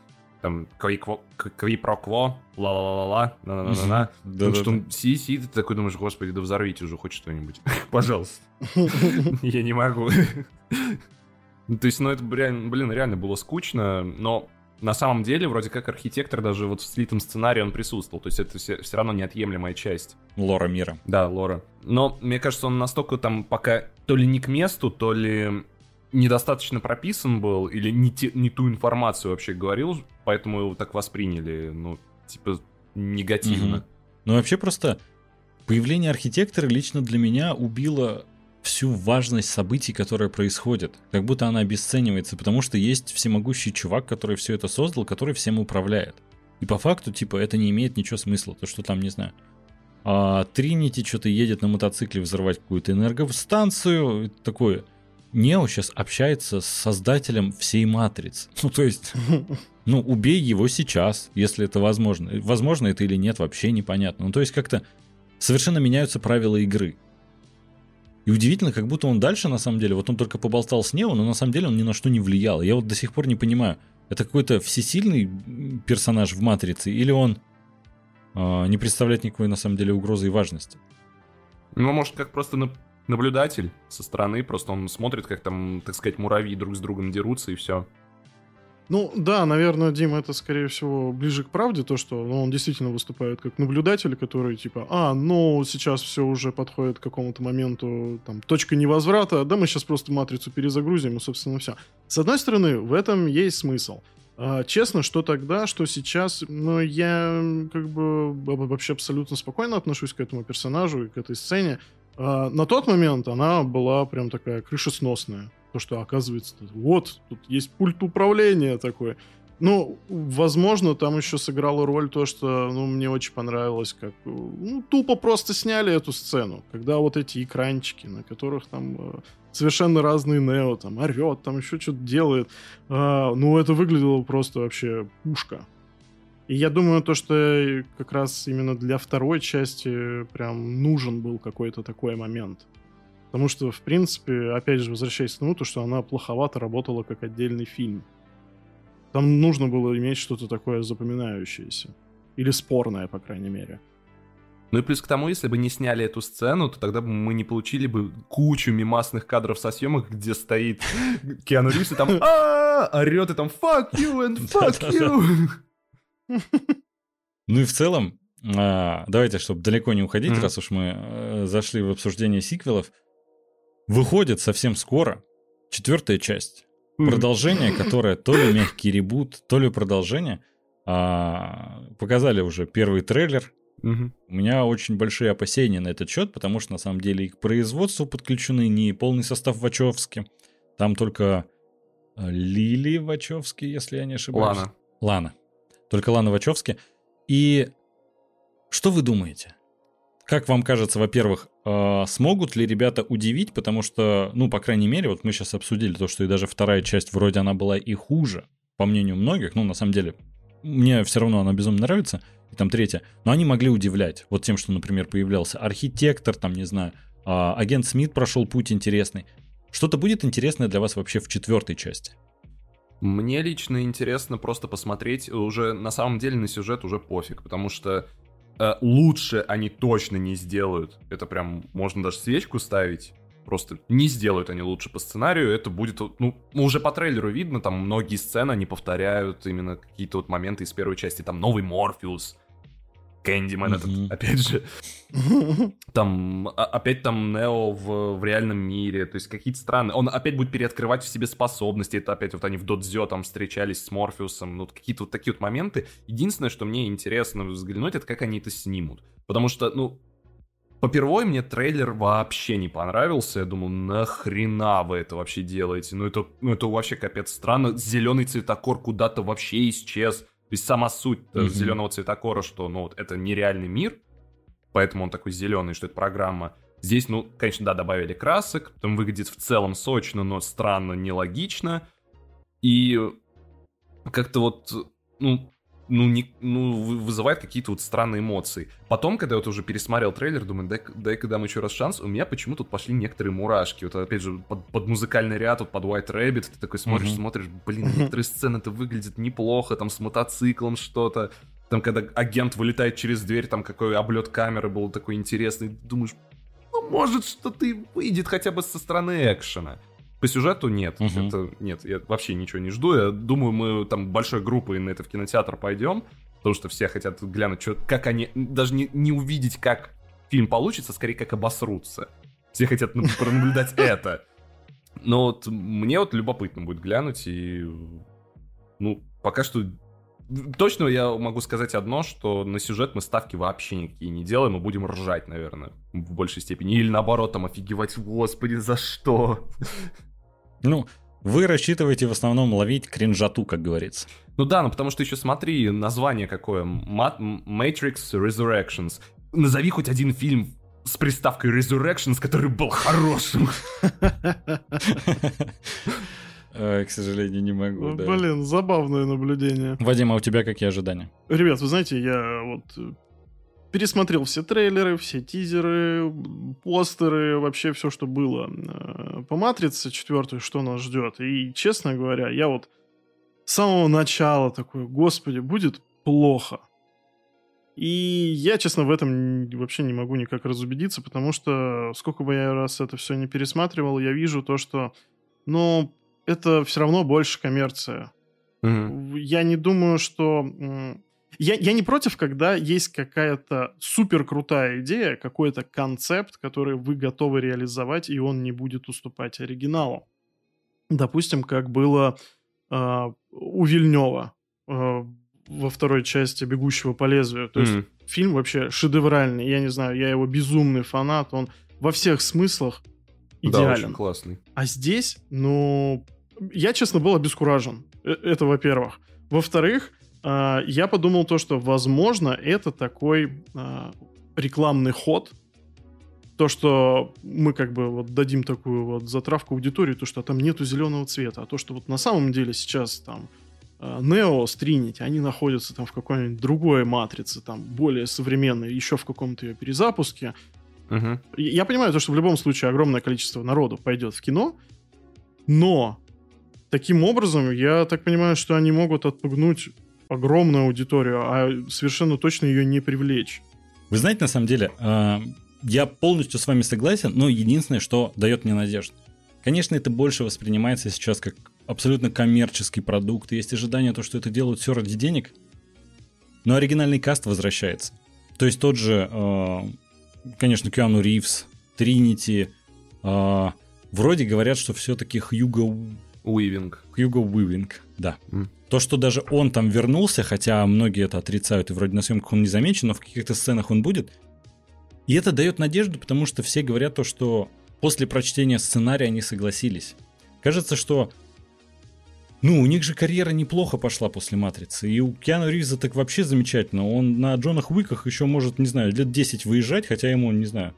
там кви-про-кво, ла-ла-ла-ла, на-на-на-на. Да, что он си-си, ты такой думаешь, господи, да взорвите уже хоть что-нибудь. Пожалуйста. Я не могу. То есть, ну это, блин, реально было скучно, но на самом деле, вроде как архитектор даже вот в слитом сценарии он присутствовал. То есть это все, все равно неотъемлемая часть. Лора мира. Да, лора. Но мне кажется, он настолько там пока то ли не к месту, то ли недостаточно прописан был, или не, те, не ту информацию вообще говорил, поэтому его так восприняли, ну, типа, негативно. Угу. Ну, вообще просто появление архитектора лично для меня убило всю важность событий, которые происходят. Как будто она обесценивается, потому что есть всемогущий чувак, который все это создал, который всем управляет. И по факту, типа, это не имеет ничего смысла. То, что там, не знаю, а, Тринити что-то едет на мотоцикле взорвать какую-то энергостанцию, такое. Нео сейчас общается с создателем всей матрицы. Ну, то есть, ну, убей его сейчас, если это возможно. Возможно это или нет, вообще непонятно. Ну, то есть, как-то совершенно меняются правила игры. И удивительно, как будто он дальше, на самом деле, вот он только поболтал с Нео, но на самом деле он ни на что не влиял. Я вот до сих пор не понимаю, это какой-то всесильный персонаж в Матрице, или он э, не представляет никакой, на самом деле, угрозы и важности? Ну, может, как просто наблюдатель со стороны, просто он смотрит, как там, так сказать, муравьи друг с другом дерутся, и все. Ну да, наверное, Дима, это скорее всего ближе к правде, то, что ну, он действительно выступает как наблюдатель, который типа, а, ну сейчас все уже подходит к какому-то моменту, там, точка невозврата, да мы сейчас просто матрицу перезагрузим, и, собственно, все. С одной стороны, в этом есть смысл. А, честно, что тогда, что сейчас, ну, я как бы вообще абсолютно спокойно отношусь к этому персонажу и к этой сцене. А, на тот момент она была прям такая крышесносная. То, что оказывается, вот, тут есть пульт управления такой. Ну, возможно, там еще сыграла роль то, что, ну, мне очень понравилось, как, ну, тупо просто сняли эту сцену, когда вот эти экранчики, на которых там э, совершенно разные Нео, там, орет, там еще что-то делает, э, ну, это выглядело просто вообще пушка. И я думаю, то, что как раз именно для второй части прям нужен был какой-то такой момент. Потому что, в принципе, опять же, возвращаясь к тому, то, что она плоховато работала как отдельный фильм. Там нужно было иметь что-то такое запоминающееся. Или спорное, по крайней мере. Ну и плюс к тому, если бы не сняли эту сцену, то тогда бы мы не получили бы кучу мимасных кадров со съемок, где стоит Киану Ривз и там орет и там fuck you and fuck you. Ну и в целом, а, давайте, чтобы далеко не уходить, раз уж мы э, зашли в обсуждение сиквелов, Выходит совсем скоро четвертая часть. Продолжение, которое то ли мягкий ребут, то ли продолжение. А, показали уже первый трейлер. Угу. У меня очень большие опасения на этот счет, потому что на самом деле и к производству подключены не полный состав Вачовски. Там только э, Лили Вачовски, если я не ошибаюсь. Лана. Лана. Только Лана Вачовски. И что вы думаете? Как вам кажется, во-первых, э, смогут ли ребята удивить, потому что, ну, по крайней мере, вот мы сейчас обсудили то, что и даже вторая часть вроде она была и хуже, по мнению многих, ну, на самом деле, мне все равно она безумно нравится, и там третья, но они могли удивлять, вот тем, что, например, появлялся архитектор, там, не знаю, э, агент Смит прошел путь интересный. Что-то будет интересное для вас вообще в четвертой части? Мне лично интересно просто посмотреть, уже на самом деле на сюжет уже пофиг, потому что лучше они точно не сделают. Это прям можно даже свечку ставить. Просто не сделают они лучше по сценарию. Это будет, ну, уже по трейлеру видно, там многие сцены они повторяют именно какие-то вот моменты из первой части. Там новый Морфеус, Кэндиман mm-hmm. этот, опять же. Там, а, опять там Нео в, в реальном мире, то есть какие-то странные... Он опять будет переоткрывать в себе способности, это опять вот они в Додзё там встречались с Морфеусом, ну, какие-то вот такие вот моменты. Единственное, что мне интересно взглянуть, это как они это снимут. Потому что, ну, Попервой мне трейлер вообще не понравился. Я думал, нахрена вы это вообще делаете? Ну это, ну это вообще капец странно. Зеленый цветокор куда-то вообще исчез. То есть сама суть mm-hmm. зеленого цветокора, что ну, вот, это нереальный мир, поэтому он такой зеленый, что это программа. Здесь, ну, конечно, да, добавили красок, там выглядит в целом сочно, но странно, нелогично. И как-то вот, ну, ну, не, ну, вызывает какие-то вот странные эмоции. Потом, когда я вот уже пересмотрел трейлер, думаю, дай-ка дай дам еще раз шанс, у меня почему тут пошли некоторые мурашки. Вот опять же, под, под музыкальный ряд, вот под White Rabbit, ты такой смотришь, mm-hmm. смотришь, блин, некоторые сцены-то выглядят неплохо, там с мотоциклом что-то. Там, когда агент вылетает через дверь, там какой облет камеры был такой интересный, думаешь, ну, может, что-то выйдет хотя бы со стороны экшена. По сюжету нет. Угу. Это, нет, я вообще ничего не жду. Я думаю, мы там большой группой на это в кинотеатр пойдем, потому что все хотят глянуть, что, как они... Даже не, не увидеть, как фильм получится, скорее, как обосрутся. Все хотят пронаблюдать это. Но вот мне вот любопытно будет глянуть, и... Ну, пока что Точно я могу сказать одно, что на сюжет мы ставки вообще никакие не делаем, мы будем ржать, наверное, в большей степени. Или наоборот, там офигевать, господи, за что? Ну, вы рассчитываете в основном ловить кринжату, как говорится. Ну да, ну потому что еще смотри, название какое. Matrix Resurrections. Назови хоть один фильм с приставкой Resurrections, который был хорошим. К сожалению, не могу. Да. Блин, забавное наблюдение. Вадим, а у тебя какие ожидания? Ребят, вы знаете, я вот пересмотрел все трейлеры, все тизеры, постеры, вообще все, что было э, по «Матрице» четвертой, что нас ждет. И, честно говоря, я вот с самого начала такой, господи, будет плохо. И я, честно, в этом вообще не могу никак разубедиться, потому что сколько бы я раз это все не пересматривал, я вижу то, что, ну, это все равно больше коммерция. Mm-hmm. Я не думаю, что я, я не против, когда есть какая-то супер крутая идея, какой-то концепт, который вы готовы реализовать, и он не будет уступать оригиналу. Допустим, как было э, у Вильнева э, во второй части «Бегущего по лезвию». То mm. есть фильм вообще шедевральный. Я не знаю, я его безумный фанат. Он во всех смыслах идеален. Да, очень классный. А здесь, ну, я, честно, был обескуражен. Э, это, во-первых. Во-вторых, а, я подумал то, что, возможно, это такой а, рекламный ход, то, что мы как бы вот дадим такую вот затравку аудитории, то, что там нету зеленого цвета, а то, что вот на самом деле сейчас там Нео с Trinity, они находятся там в какой-нибудь другой матрице, там более современной, еще в каком-то ее перезапуске. Uh-huh. Я понимаю то, что в любом случае огромное количество народу пойдет в кино, но таким образом, я так понимаю, что они могут отпугнуть огромную аудиторию, а совершенно точно ее не привлечь. Вы знаете, на самом деле, э, я полностью с вами согласен, но единственное, что дает мне надежду. Конечно, это больше воспринимается сейчас как абсолютно коммерческий продукт. Есть ожидание, то, что это делают все ради денег. Но оригинальный каст возвращается. То есть тот же, э, конечно, Киану Ривз, Тринити. Э, вроде говорят, что все-таки Хьюго... Уивинг. Хьюго Уивинг, да. Mm. То, что даже он там вернулся, хотя многие это отрицают, и вроде на съемках он не замечен, но в каких-то сценах он будет. И это дает надежду, потому что все говорят то, что после прочтения сценария они согласились. Кажется, что ну, у них же карьера неплохо пошла после «Матрицы». И у Киану Ривза так вообще замечательно. Он на Джонах Уиках еще может, не знаю, лет 10 выезжать, хотя ему, не знаю,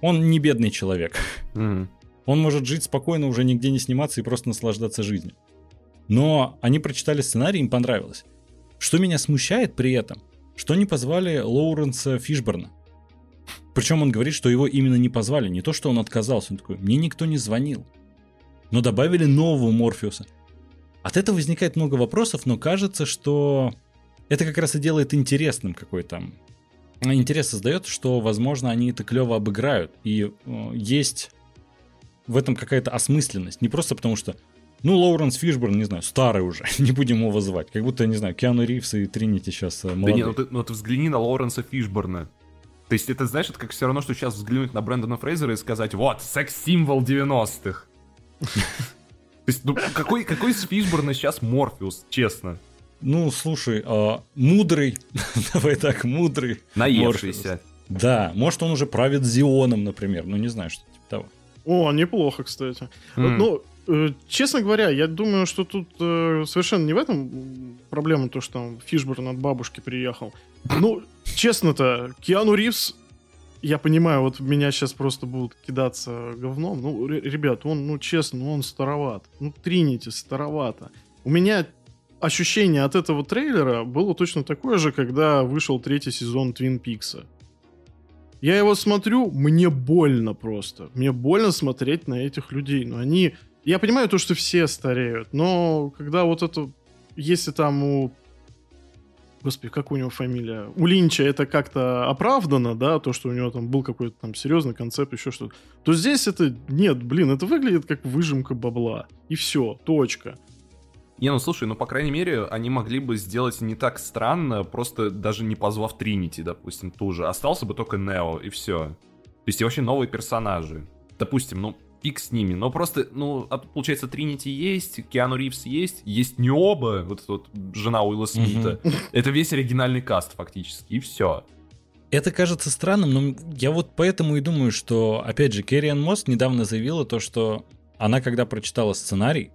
он не бедный человек. Mm-hmm. Он может жить спокойно, уже нигде не сниматься и просто наслаждаться жизнью. Но они прочитали сценарий, им понравилось. Что меня смущает при этом, что не позвали Лоуренса Фишборна. Причем он говорит, что его именно не позвали, не то, что он отказался. Он такой, мне никто не звонил. Но добавили нового Морфеуса. От этого возникает много вопросов, но кажется, что это как раз и делает интересным какой-то интерес создает, что, возможно, они это клево обыграют. И э, есть в этом какая-то осмысленность. Не просто потому, что ну, Лоуренс Фишборн, не знаю, старый уже, не будем его вызывать. Как будто, не знаю, Киану Ривз и Тринити сейчас молодые. Да не, ну ты, ну ты взгляни на Лоуренса Фишборна. То есть это, знаешь, это как все равно, что сейчас взглянуть на Брэндона Фрейзера и сказать, вот, секс-символ 90-х. То есть, ну, какой, какой из Фишборна сейчас Морфеус, честно? Ну, слушай, а, мудрый, давай так, мудрый. Наевшийся. Да, может он уже правит Зионом, например, ну не знаю, что типа того. О, неплохо, кстати. Mm. Ну, Э, честно говоря, я думаю, что тут э, совершенно не в этом проблема, то, что там Фишборн от бабушки приехал. Ну, честно-то, Киану Ривз, я понимаю, вот меня сейчас просто будут кидаться говном. Ну, ребят, он, ну, честно, он староват. Ну, Тринити старовато. У меня ощущение от этого трейлера было точно такое же, когда вышел третий сезон Твин Пикса. Я его смотрю, мне больно просто. Мне больно смотреть на этих людей. Но они... Я понимаю то, что все стареют, но когда вот это... Если там у... Господи, как у него фамилия? У Линча это как-то оправдано, да, то, что у него там был какой-то там серьезный концепт, еще что-то. То здесь это... Нет, блин, это выглядит как выжимка бабла. И все, точка. Не, ну слушай, ну по крайней мере, они могли бы сделать не так странно, просто даже не позвав Тринити, допустим, ту же. Остался бы только Нео, и все. То есть и вообще новые персонажи. Допустим, ну, фиг с ними. Но просто, ну, получается, Тринити есть, Киану Ривз есть, есть не оба, вот, вот жена Уилла Смита. Это весь оригинальный каст фактически, и все. Это кажется странным, но я вот поэтому и думаю, что, опять же, Керриан Мост недавно заявила то, что она, когда прочитала сценарий,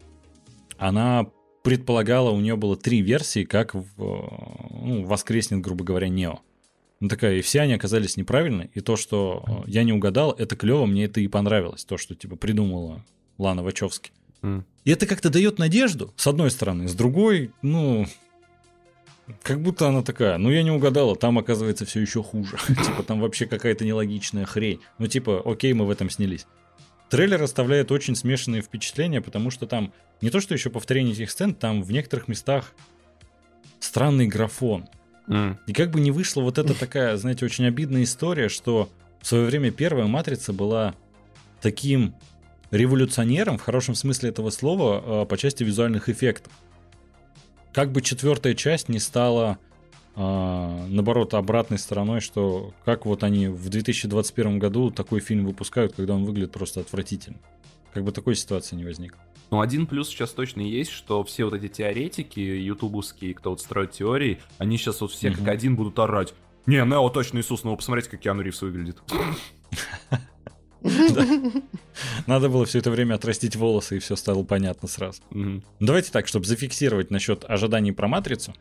она предполагала, у нее было три версии, как в, ну, воскреснет, грубо говоря, Нео. Ну, такая, и все они оказались неправильны. И то, что э, я не угадал, это клево, мне это и понравилось. То, что, типа, придумала Лана Вачовски. Mm. И это как-то дает надежду, с одной стороны. С другой, ну, как будто она такая, ну я не угадала, там оказывается все еще хуже. типа там вообще какая-то нелогичная хрень. Ну типа, окей, мы в этом снялись. Трейлер оставляет очень смешанные впечатления, потому что там не то, что еще повторение этих сцен, там в некоторых местах странный графон. Mm. И как бы не вышла вот эта такая, знаете, очень обидная история, что в свое время первая матрица была таким революционером, в хорошем смысле этого слова, а, по части визуальных эффектов. Как бы четвертая часть не стала а, наоборот, обратной стороной, что как вот они в 2021 году такой фильм выпускают, когда он выглядит просто отвратительно. Как бы такой ситуации не возникло. Ну, один плюс сейчас точно есть, что все вот эти теоретики ютубовские, кто вот строит теории, они сейчас вот все как один будут орать. Не, Нео точно Иисус, ну посмотрите, как Киану Ривз выглядит. Надо было все это время отрастить волосы, и все стало понятно сразу. Давайте так, чтобы зафиксировать насчет ожиданий про матрицу.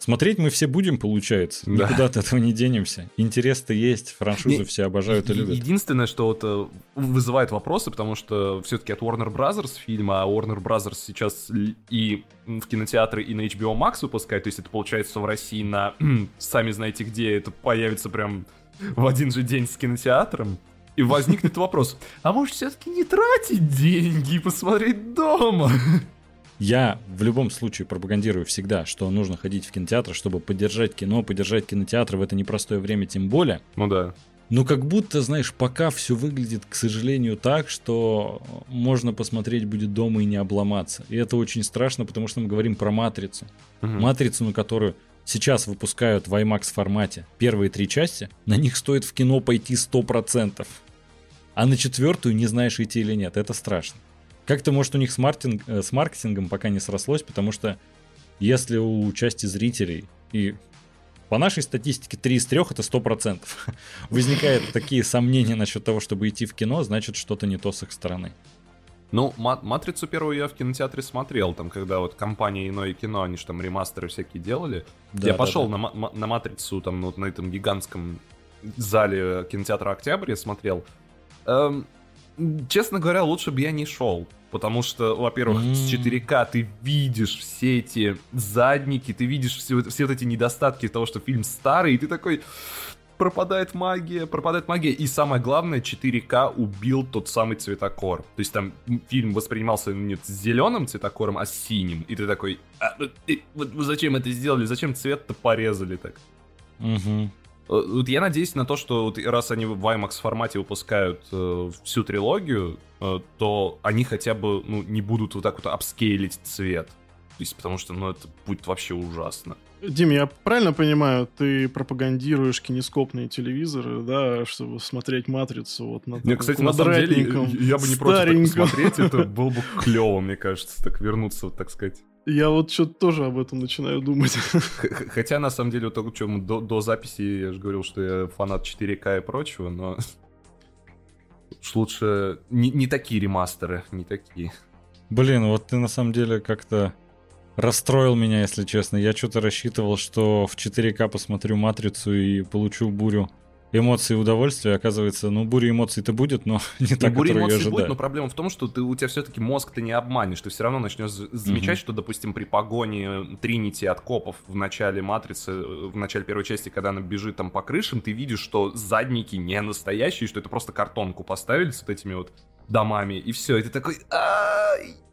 Смотреть мы все будем, получается. Да. Никуда от этого не денемся. Интерес-то есть, франшизу не, все обожают и любят. Единственное, что вот э, вызывает вопросы, потому что все-таки от Warner Brothers фильма, а Warner Brothers сейчас и в кинотеатры, и на HBO Max выпускает, то есть это получается в России на, сами знаете где, это появится прям в один же день с кинотеатром. И возникнет вопрос, а может все-таки не тратить деньги и посмотреть дома? Я в любом случае пропагандирую всегда, что нужно ходить в кинотеатр, чтобы поддержать кино, поддержать кинотеатр в это непростое время тем более. Ну да. Но как будто, знаешь, пока все выглядит, к сожалению, так, что можно посмотреть будет дома и не обломаться. И это очень страшно, потому что мы говорим про матрицу. Угу. Матрицу, на которую сейчас выпускают в IMAX формате первые три части, на них стоит в кино пойти 100%. А на четвертую не знаешь идти или нет. Это страшно. Как-то, может, у них с, мартинг, э, с маркетингом пока не срослось, потому что если у части зрителей и по нашей статистике 3 из 3 это 100%. Возникают такие сомнения насчет того, чтобы идти в кино, значит что-то не то с их стороны. Ну, «Матрицу» первую я в кинотеатре смотрел, там, когда вот компания «Иное кино», они же там ремастеры всякие делали. Да, я да, пошел да. На, на «Матрицу», там, вот на этом гигантском зале кинотеатра «Октябрь» я смотрел. Эм, честно говоря, лучше бы я не шел. Потому что, во-первых, mm. с 4К ты видишь все эти задники, ты видишь все, все вот эти недостатки того, что фильм старый, и ты такой пропадает магия, пропадает магия. И самое главное, 4К убил тот самый цветокор. То есть там фильм воспринимался не с зеленым цветокором, а с синим. И ты такой, а, ну, вот зачем это сделали, зачем цвет-то порезали так? Угу. Вот я надеюсь на то, что вот раз они в IMAX формате выпускают э, всю трилогию, э, то они хотя бы ну, не будут вот так вот апскейлить цвет. То есть, потому что, ну, это будет вообще ужасно. Дим, я правильно понимаю, ты пропагандируешь кинескопные телевизоры, да, чтобы смотреть «Матрицу» вот на Мне, кстати, на самом деле, я бы не против посмотреть, это было бы клево, мне кажется, так вернуться, так сказать. Я вот что-то тоже об этом начинаю думать. Хотя, на самом деле, вот только чем до, до записи я же говорил, что я фанат 4К и прочего, но уж лучше не, не такие ремастеры, не такие. Блин, вот ты на самом деле как-то расстроил меня, если честно. Я что-то рассчитывал, что в 4К посмотрю «Матрицу» и получу бурю эмоции и удовольствия, оказывается, ну, буря эмоций-то будет, но не так, буря эмоций будет, ожидаю. но проблема в том, что ты, у тебя все-таки мозг ты не обманешь. Ты все равно начнешь замечать, что, допустим, при погоне Тринити от копов в начале Матрицы, в начале первой части, когда она бежит там по крышам, ты видишь, что задники не настоящие, что это просто картонку поставили с вот этими вот домами, и все. И ты такой,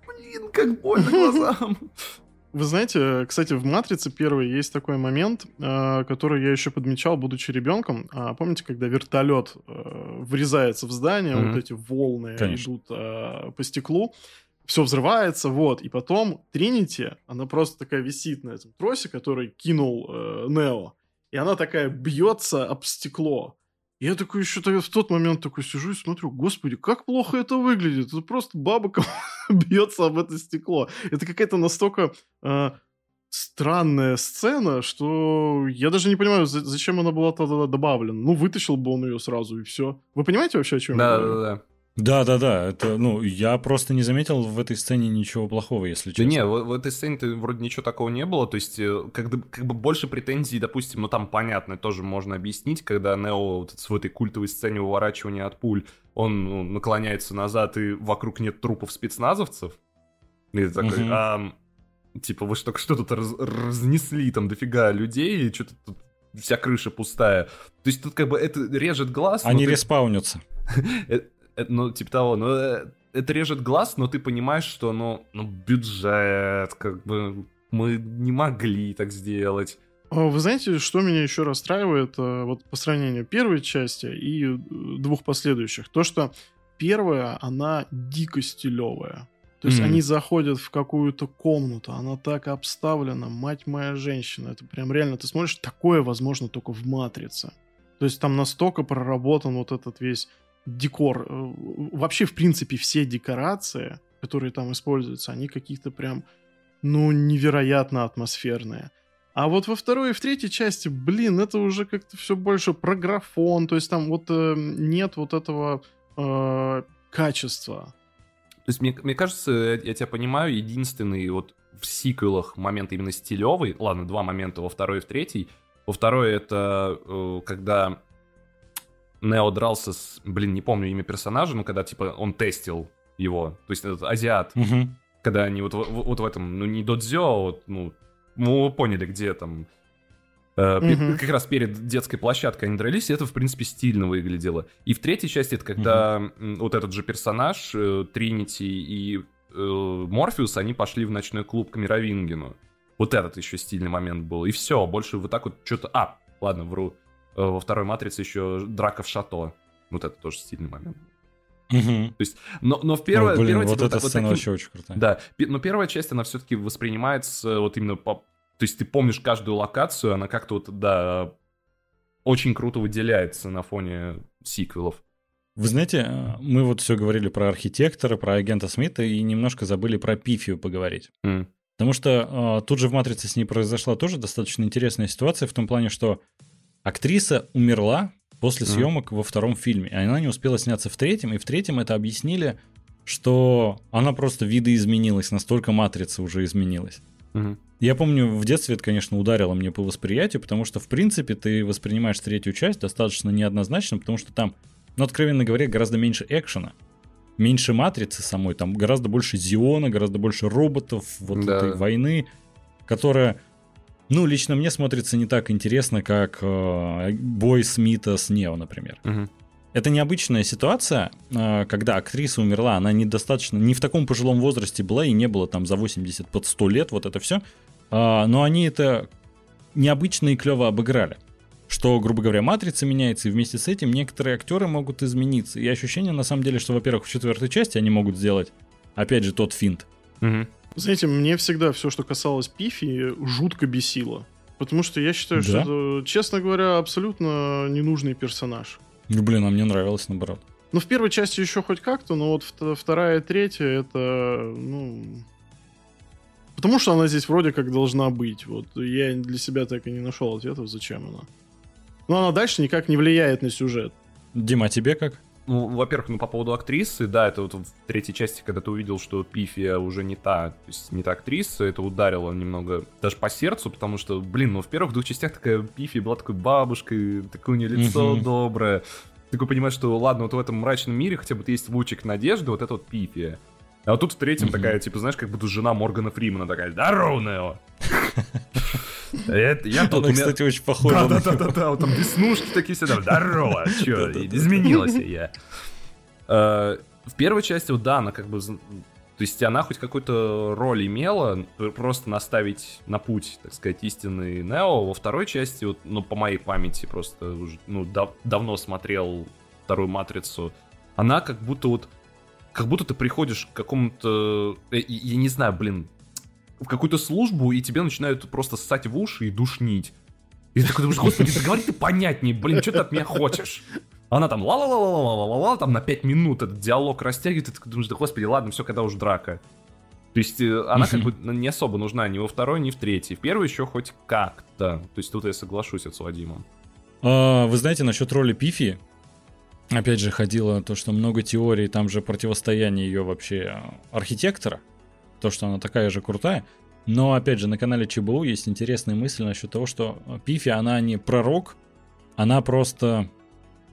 блин, как больно глазам. Вы знаете, кстати, в «Матрице» первой есть такой момент, э, который я еще подмечал, будучи ребенком. А, помните, когда вертолет э, врезается в здание, Мгм. вот эти волны Конечно. идут э, по стеклу, все взрывается, вот, и потом Тринити, она просто такая висит на этом тросе, который кинул э, Нео, и она такая бьется об стекло. Я такой еще в тот момент такой сижу и смотрю, господи, как плохо это выглядит. Это просто баба бьется об это стекло. Это какая-то настолько э, странная сцена, что я даже не понимаю, за- зачем она была тогда добавлена. Ну, вытащил бы он ее сразу, и все. Вы понимаете вообще, о чем я Да, говорю? да, да. Да-да-да, это, ну, я просто не заметил в этой сцене ничего плохого, если Да честно. не, в, в этой сцене вроде ничего такого не было, то есть э, как, бы- как бы больше претензий, допустим, ну там понятно, тоже можно объяснить, когда Нео вот в этой культовой сцене уворачивания от пуль, он ну, наклоняется назад и вокруг нет трупов спецназовцев, и ты такой, Мгм. «Ам, типа вы что, что тут раз- разнесли там дофига людей, и что-то тут вся крыша пустая. То есть тут как бы это режет глаз. Они ты- респаунятся. Э, ну, типа того, э, это режет глаз, но ты понимаешь, что, ну, ну, бюджет, как бы, мы не могли так сделать. А Вы знаете, что меня еще расстраивает э, вот по сравнению первой части и двух последующих? То, что первая, она дико стилевая. То есть Мгм. они заходят в какую-то комнату, она так обставлена, мать моя женщина. Это прям реально, ты смотришь, такое возможно только в «Матрице». То есть там настолько проработан вот этот весь декор. Э, Вообще, в принципе, все декорации, которые там используются, они какие-то прям, ну, невероятно атмосферные. А вот во второй и в третьей части, блин, это уже как-то все больше про графон, то есть там вот э, нет вот этого э, качества. То есть, мне, мне кажется, я, тебя понимаю, единственный вот в сиквелах момент именно стилевый, ладно, два момента во второй и в третий. Во второй это э, когда Нео дрался с, блин, не помню имя персонажа, но когда, типа, он тестил его, то есть этот азиат, Мгм. когда они вот, в- вот в этом, ну не додзё, а вот, ну, ну, вы поняли, где там, э, Мгм. как раз перед детской площадкой они дрались, и это, в принципе, стильно выглядело. И в третьей части это когда м, вот этот же персонаж, э, Тринити и э, Морфеус, они пошли в ночной клуб к Мировингену. Вот этот еще стильный момент был. И все, больше вот так вот что-то... А, ладно, вру. Э, Во второй «Матрице» еще драка в шато. Вот это тоже стильный момент. Мгм. Но, но в первой... Ой, блин, первой, вот типа, эта вот сцена таким- вообще очень крутая. да, но первая часть, она все-таки воспринимается вот именно по... То есть ты помнишь каждую локацию, она как-то вот, да, очень круто выделяется на фоне сиквелов. Вы знаете, э, мы вот все говорили про архитектора, про агента Смита и немножко забыли про Пифию поговорить. М. Потому что э, тут же в «Матрице» с ней произошла тоже достаточно интересная ситуация в том плане, что актриса умерла после съемок во втором фильме, и она не успела сняться в третьем, и в третьем это объяснили, что она просто видоизменилась, настолько «Матрица» уже изменилась. Я помню, в детстве это, конечно, ударило мне по восприятию, потому что, в принципе, ты воспринимаешь третью часть достаточно неоднозначно, потому что там, ну, откровенно говоря, гораздо меньше экшена, меньше матрицы самой, там гораздо больше Зиона, гораздо больше роботов, вот Да. этой войны, которая, ну, лично мне смотрится не так интересно, как э, бой Смита с Нео, например. Мгм. Это необычная ситуация, э, когда актриса умерла, она недостаточно, не в таком пожилом возрасте была и не было там за 80 под 100 лет, вот это все. Но они это необычно и клево обыграли. Что, грубо говоря, матрица меняется, и вместе с этим некоторые актеры могут измениться. И ощущение, на самом деле, что, во-первых, в четвертой части они могут сделать, опять же, тот финт. Мгм. Знаете, мне всегда все, что касалось Пифи, жутко бесило. Потому что я считаю, Да? что это, честно говоря, абсолютно ненужный персонаж. Ну, блин, а мне нравилось, наоборот. Ну, в первой части еще хоть как-то, но вот вт- вторая и третья, это, ну... Потому что она здесь вроде как должна быть. Вот я для себя так и не нашел ответов, зачем она. Но она дальше никак не влияет на сюжет. Дима, а тебе как? Ну, во-первых, ну, по поводу актрисы, да, это вот в третьей части, когда ты увидел, что Пифия уже не та, то есть не та актриса, это ударило немного даже по сердцу, потому что, блин, ну, в первых двух частях такая Пифия была такой бабушкой, такое у нее лицо Мгм. доброе. Ты такой понимаешь, что, ладно, вот в этом мрачном мире хотя бы есть лучик надежды, вот это вот Пифия. А вот тут в третьем Мгм. такая, типа, знаешь, как будто жена Моргана Фримана такая, здорово, Нео! Это Я тут, у Она, меня- кстати, очень похожа. на него. да-да-да-да, вот там веснушки такие все там, здорово, чё, изменилась я. Э, В первой части, вот да, она как бы... То есть она хоть какую-то роль имела, просто наставить на путь, так сказать, истинный Нео. Во второй части, вот, ну, по моей памяти, просто уже, ну, дав- давно смотрел вторую «Матрицу», она как будто вот... Как будто ты приходишь к какому-то... э, Я не знаю, блин, в какую-то службу, и тебе начинают просто ссать в уши и душнить. И ты такой думаешь, господи, да говори ты понятнее, блин, что ты от меня хочешь? Она там ла-ла-ла-ла-ла-ла-ла, там на 5 минут этот диалог растягивает, и ты думаешь, да господи, ладно, все, когда уже драка. То есть э, она как бы не особо нужна ни во второй, ни в третьей. В первой еще хоть как-то. То есть тут я соглашусь с Вадимом. А, Вы знаете, насчет роли Пифи, опять же, ходило то, что много теорий, там же противостояние ее вообще архитектора, то, что она такая же крутая. Но, опять же, на канале ЧБУ есть интересная мысль насчет того, что Пифи, она не пророк, она просто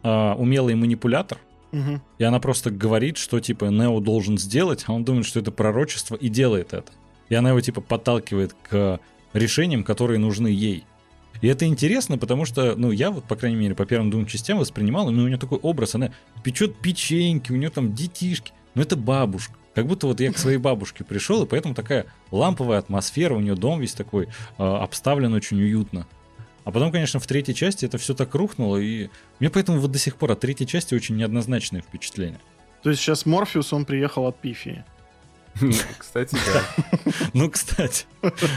а, умелый манипулятор, Мгм. и она просто говорит, что типа Нео должен сделать, а он думает, что это пророчество и делает это. И она его типа подталкивает к решениям, которые нужны ей. И это интересно, потому что, ну, я вот, по крайней мере, по первым двум частям воспринимал, ну, у нее такой образ, она печет печеньки, у нее там детишки, ну, это бабушка. Как будто вот я к своей бабушке пришел, и поэтому такая ламповая атмосфера, у нее дом весь такой э, обставлен очень уютно. А потом, конечно, в третьей части это все так рухнуло, и мне поэтому вот до сих пор от третьей части очень неоднозначное впечатление. То есть сейчас Морфеус, он приехал от Пифии. Кстати, да. Ну, кстати,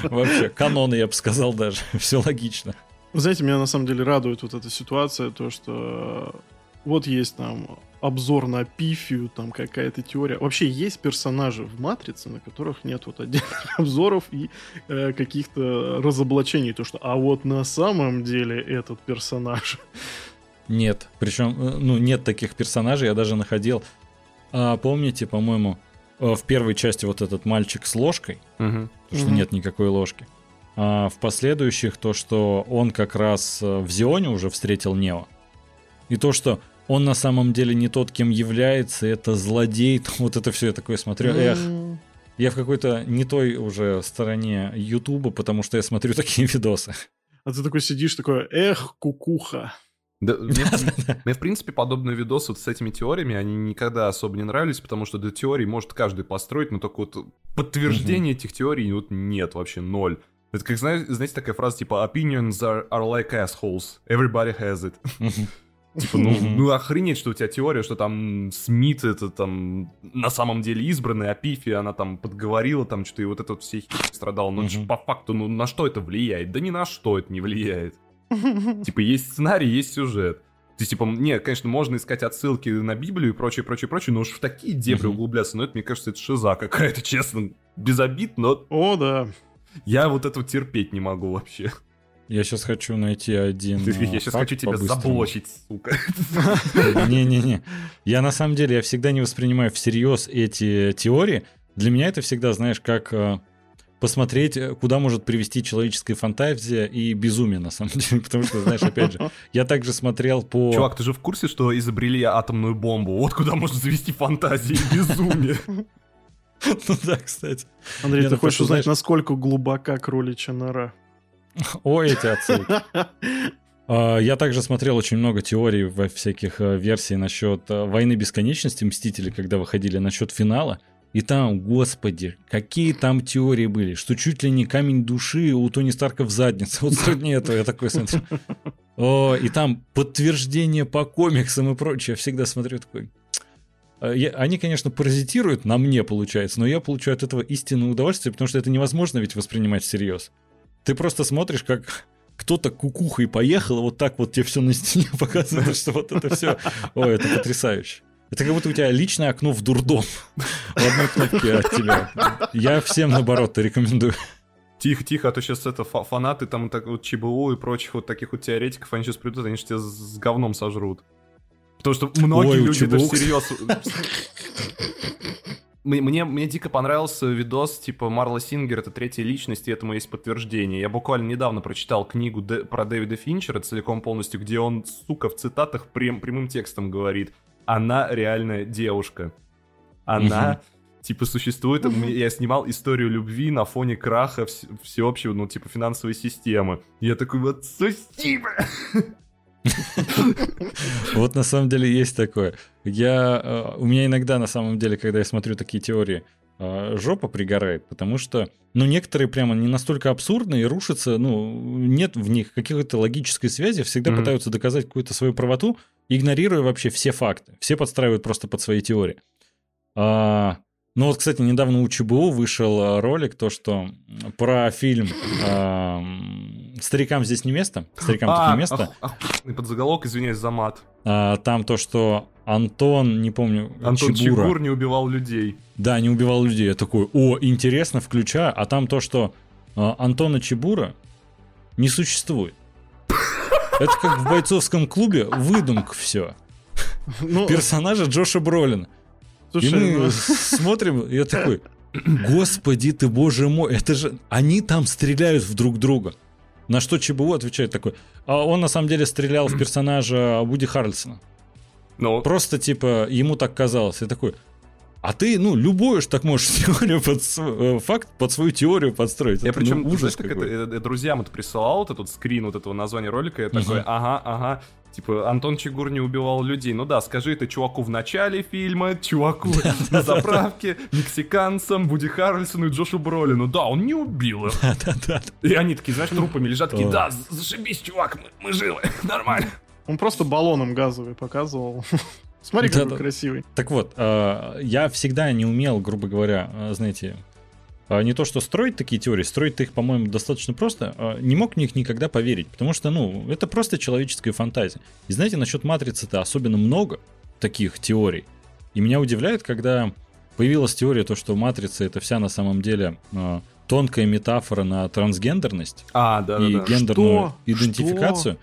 вообще, каноны, я бы сказал даже, все логично. Знаете, меня на самом деле радует вот эта ситуация, то, что вот есть там обзор на Пифию, там какая-то теория. Вообще есть персонажи в Матрице, на которых нет вот отдельных обзоров и э, каких-то разоблачений, то, что а вот на самом деле этот персонаж. Нет, причем, э, ну, нет таких персонажей, я даже находил, а, помните, по-моему, э, в первой части вот этот мальчик с ложкой, то, что Мгм. нет никакой ложки, а в последующих то, что он как раз э, в Зионе уже встретил Нео, и то, что он на самом деле не тот, кем является, это злодей, вот это все я такое смотрю, эх, я в какой-то не той уже стороне Ютуба, потому что я смотрю такие видосы. А ты такой сидишь, такой, эх, кукуха. Да, мне, мне, в принципе, подобные видосы вот с этими теориями, они никогда особо не нравились, потому что до теории может каждый построить, но только вот подтверждения этих теорий вот нет вообще, ноль. Это как, знаете, знаете, такая фраза типа «Opinions are, are like assholes. Everybody has it». Типа, ну, ну охренеть, что у тебя теория, что там Смит это там на самом деле избранный, а Пифи она там подговорила, там что-то и вот это вот все страдал. Но Мгм. по факту, ну на что это влияет? Да ни на что это не влияет. Типа, есть сценарий, есть сюжет. То есть, типа, не, конечно, можно искать отсылки на Библию и прочее, прочее, прочее, но уж в такие дебри углубляться, ну, это, мне кажется, это шиза какая-то, честно. Без обид, но О, да. я вот этого терпеть не могу вообще. Я сейчас хочу найти один. Я а, сейчас факт хочу тебя заблочить, сука. Не-не-не. Я на самом деле, я всегда не воспринимаю всерьез эти теории. Для меня это всегда, знаешь, как э, посмотреть, э, куда может привести человеческая фантазия и безумие, на самом деле. Потому что, знаешь, опять же, я также смотрел по... Чувак, ты же в курсе, что изобрели атомную бомбу? Вот куда можно завести фантазии и безумие. Ну да, кстати. Андрей, ты хочешь узнать, насколько глубока кроличья нора? Ой, эти отсылки. А, Я также смотрел очень много теорий во всяких э, версий насчет э, войны бесконечности Мстители, когда выходили насчет финала. И там, господи, какие там теории были, что чуть ли не камень души у Тони Старка в заднице. Вот сродни этого я такой смотрю. О, и там подтверждение по комиксам и прочее. Я всегда смотрю такой... Э, я- они, конечно, паразитируют на мне, получается, но я получаю от этого истинное удовольствие, потому что это невозможно ведь воспринимать всерьез. Ты просто смотришь, как кто-то кукухой поехал, и вот так вот тебе все на стене показывает, что вот это все. Ой, это потрясающе. Это как будто у тебя личное окно в дурдом в одной кнопке от тебя. Я всем, наоборот, рекомендую. Тихо, тихо, а то сейчас это фа- фанаты там так вот ЧБУ и прочих вот таких вот теоретиков, они сейчас придут, они же тебя с говном сожрут. Потому что многие Ой, люди это Учебук. всерьез... Мне, мне, дико понравился видос, типа Марла Сингер это третья личность, и этому есть подтверждение. Я буквально недавно прочитал книгу Дэ- про Дэвида Финчера целиком полностью, где он, сука, в цитатах прям, прямым текстом говорит «Она реальная девушка». Она, типа, существует... Я снимал историю любви на фоне краха вс- всеобщего, ну, типа, финансовой системы. Я такой, вот, спасибо! Вот на самом деле есть такое. Я, э, у меня иногда на самом деле, когда я смотрю такие теории, э, жопа пригорает, потому что, ну, некоторые прямо не настолько абсурдные и рушатся, ну, нет в них какой-то логической связи, всегда Мгм. пытаются доказать какую-то свою правоту, игнорируя вообще все факты. Все подстраивают просто под свои теории. А, ну вот, кстати, недавно у ЧБУ вышел э, ролик, то, что про фильм а, «Старикам здесь не место», «Старикам тут А, не место», ох- охуенный подзаголовок, извиняюсь за мат. а, там то, что Антон, не помню, Антон Чебура, Чигур не убивал людей. да, не убивал людей. Я такой, о, интересно, включаю. А там то, что а, Антона Чебура не существует. Это как в бойцовском клубе выдумка все. Ну, Персонажа Джоша Бролина. И слушай, мы ну, смотрим, и я такой, господи ты, боже мой, это же, они там стреляют в друг друга. На что ЧБУ отвечает такой, а он на самом деле стрелял в персонажа Вуди Харрельсона. Ну, Просто, типа, ему так казалось. Я такой, а ты, ну, любую ж так можешь теорию под э, факт под свою теорию подстроить. я Это, причем, ну, ужас знаешь, как это, какой. э, друзьям это присылал, вот этот скрин вот этого названия ролика, я такой, Мгм. ага, ага, типа, Антон Чигур не убивал людей. Ну да, скажи это чуваку в начале фильма, чуваку на заправке, мексиканцам, Вуди Харрельсону и Джошу Бролину. Да, он не убил их. И они такие, знаешь, трупами лежат, такие, да, зашибись, чувак, мы, мы живы, нормально. он просто баллоном газовый показывал. Смотри, какой Да-да. красивый. Так вот, э, я всегда не умел, грубо говоря, э, знаете, э, не то что строить такие теории, строить их, по-моему, достаточно просто, не мог в них никогда поверить, потому что, ну, это просто человеческая фантазия. И знаете, насчет матрицы-то особенно много таких теорий. И меня удивляет, когда появилась теория, то, что матрица это вся на самом деле тонкая метафора на трансгендерность А, да, и да, да. гендерную Что? идентификацию.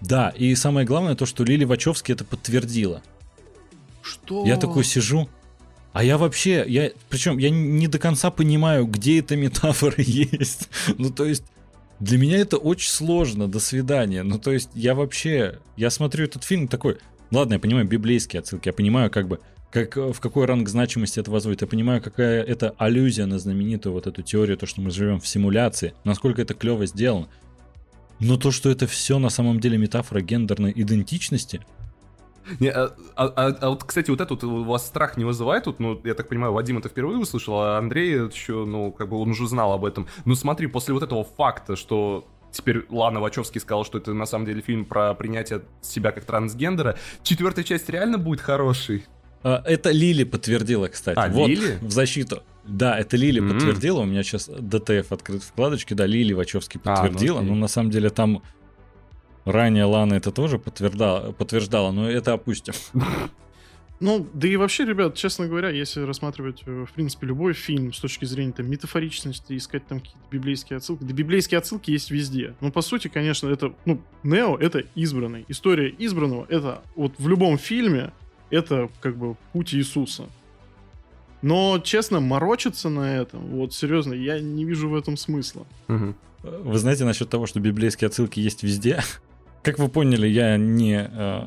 Да, и самое главное то, что Лили Вачовски это подтвердила. Что? Я такой сижу, а я вообще, я, причем я не до конца понимаю, где эта метафора есть. Ну, то есть, для меня это очень сложно, до свидания. Ну, то есть, я вообще, я смотрю этот фильм такой, ладно, я понимаю библейские отсылки, я понимаю, как бы, как, в какой ранг значимости это возводит. Я понимаю, какая это аллюзия на знаменитую вот эту теорию, то, что мы живем в симуляции, насколько это клево сделано. Но то, что это все на самом деле метафора гендерной идентичности, Не, а, а- а- а вот, кстати, вот этот у вас страх не вызывает тут, ну, я так понимаю, Вадим это впервые услышал, а Андрей еще, ну, как бы он уже знал об этом. Ну, смотри, после вот этого факта, что теперь Лана Вачовский сказал, что это на самом деле фильм про принятие себя как трансгендера, четвертая часть реально будет хорошей? А, Это Лили подтвердила, кстати. А, вот, Лили? в защиту. Да, это Лили М. подтвердила. У меня сейчас ДТФ открыт вкладочки. Да, Лили Вачовски А, ну подтвердила. окей. но на самом деле там ранее Лана это тоже подтверждала, подтверждала но это опустим. Ну, да и вообще, ребят, честно говоря, если рассматривать, э, в принципе, любой фильм с точки зрения там, метафоричности, искать там какие-то библейские отсылки, да библейские отсылки есть везде. Ну, по сути, конечно, это, ну, Нео — это избранный. История избранного — это вот в любом фильме это как бы путь Иисуса. Но, честно, морочиться на этом, вот, серьезно, я не вижу в этом смысла. Мгм. Вы знаете насчет того, что библейские отсылки есть везде? Как вы поняли, я не... э,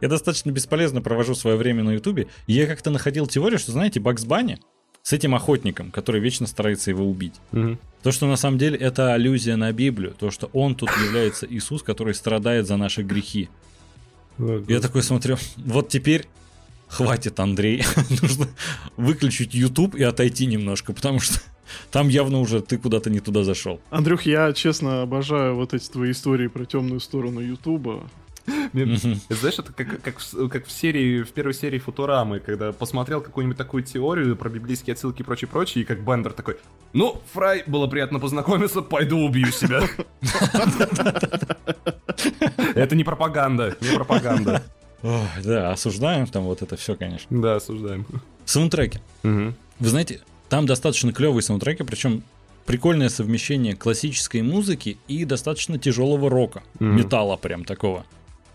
Я достаточно бесполезно провожу свое время на Ютубе. Я как-то находил теорию, что, знаете, Бакс Банни с этим охотником, который вечно старается его убить. Мгм. То, что на самом деле это аллюзия на Библию, то, что он тут является Иисус, который страдает за наши грехи. Я такой смотрю, вот теперь хватит, Андрей, нужно выключить YouTube и отойти немножко, потому что там явно уже ты куда-то не туда зашел. Андрюх, я, честно, обожаю вот эти твои истории про темную сторону Ютуба. Знаешь, это как, как, в, как в серии, в первой серии Футурамы, когда посмотрел какую-нибудь такую теорию про библейские отсылки и прочее, прочее, и как Бендер такой, ну, Фрай, было приятно познакомиться, пойду убью себя. Это не пропаганда, не пропаганда. Ох, да, осуждаем там вот это все, конечно. Да, осуждаем. Саундтреки. Вы знаете, там достаточно клевые саундтреки, причем прикольное совмещение классической музыки и достаточно тяжелого рока, Мгм. металла прям такого.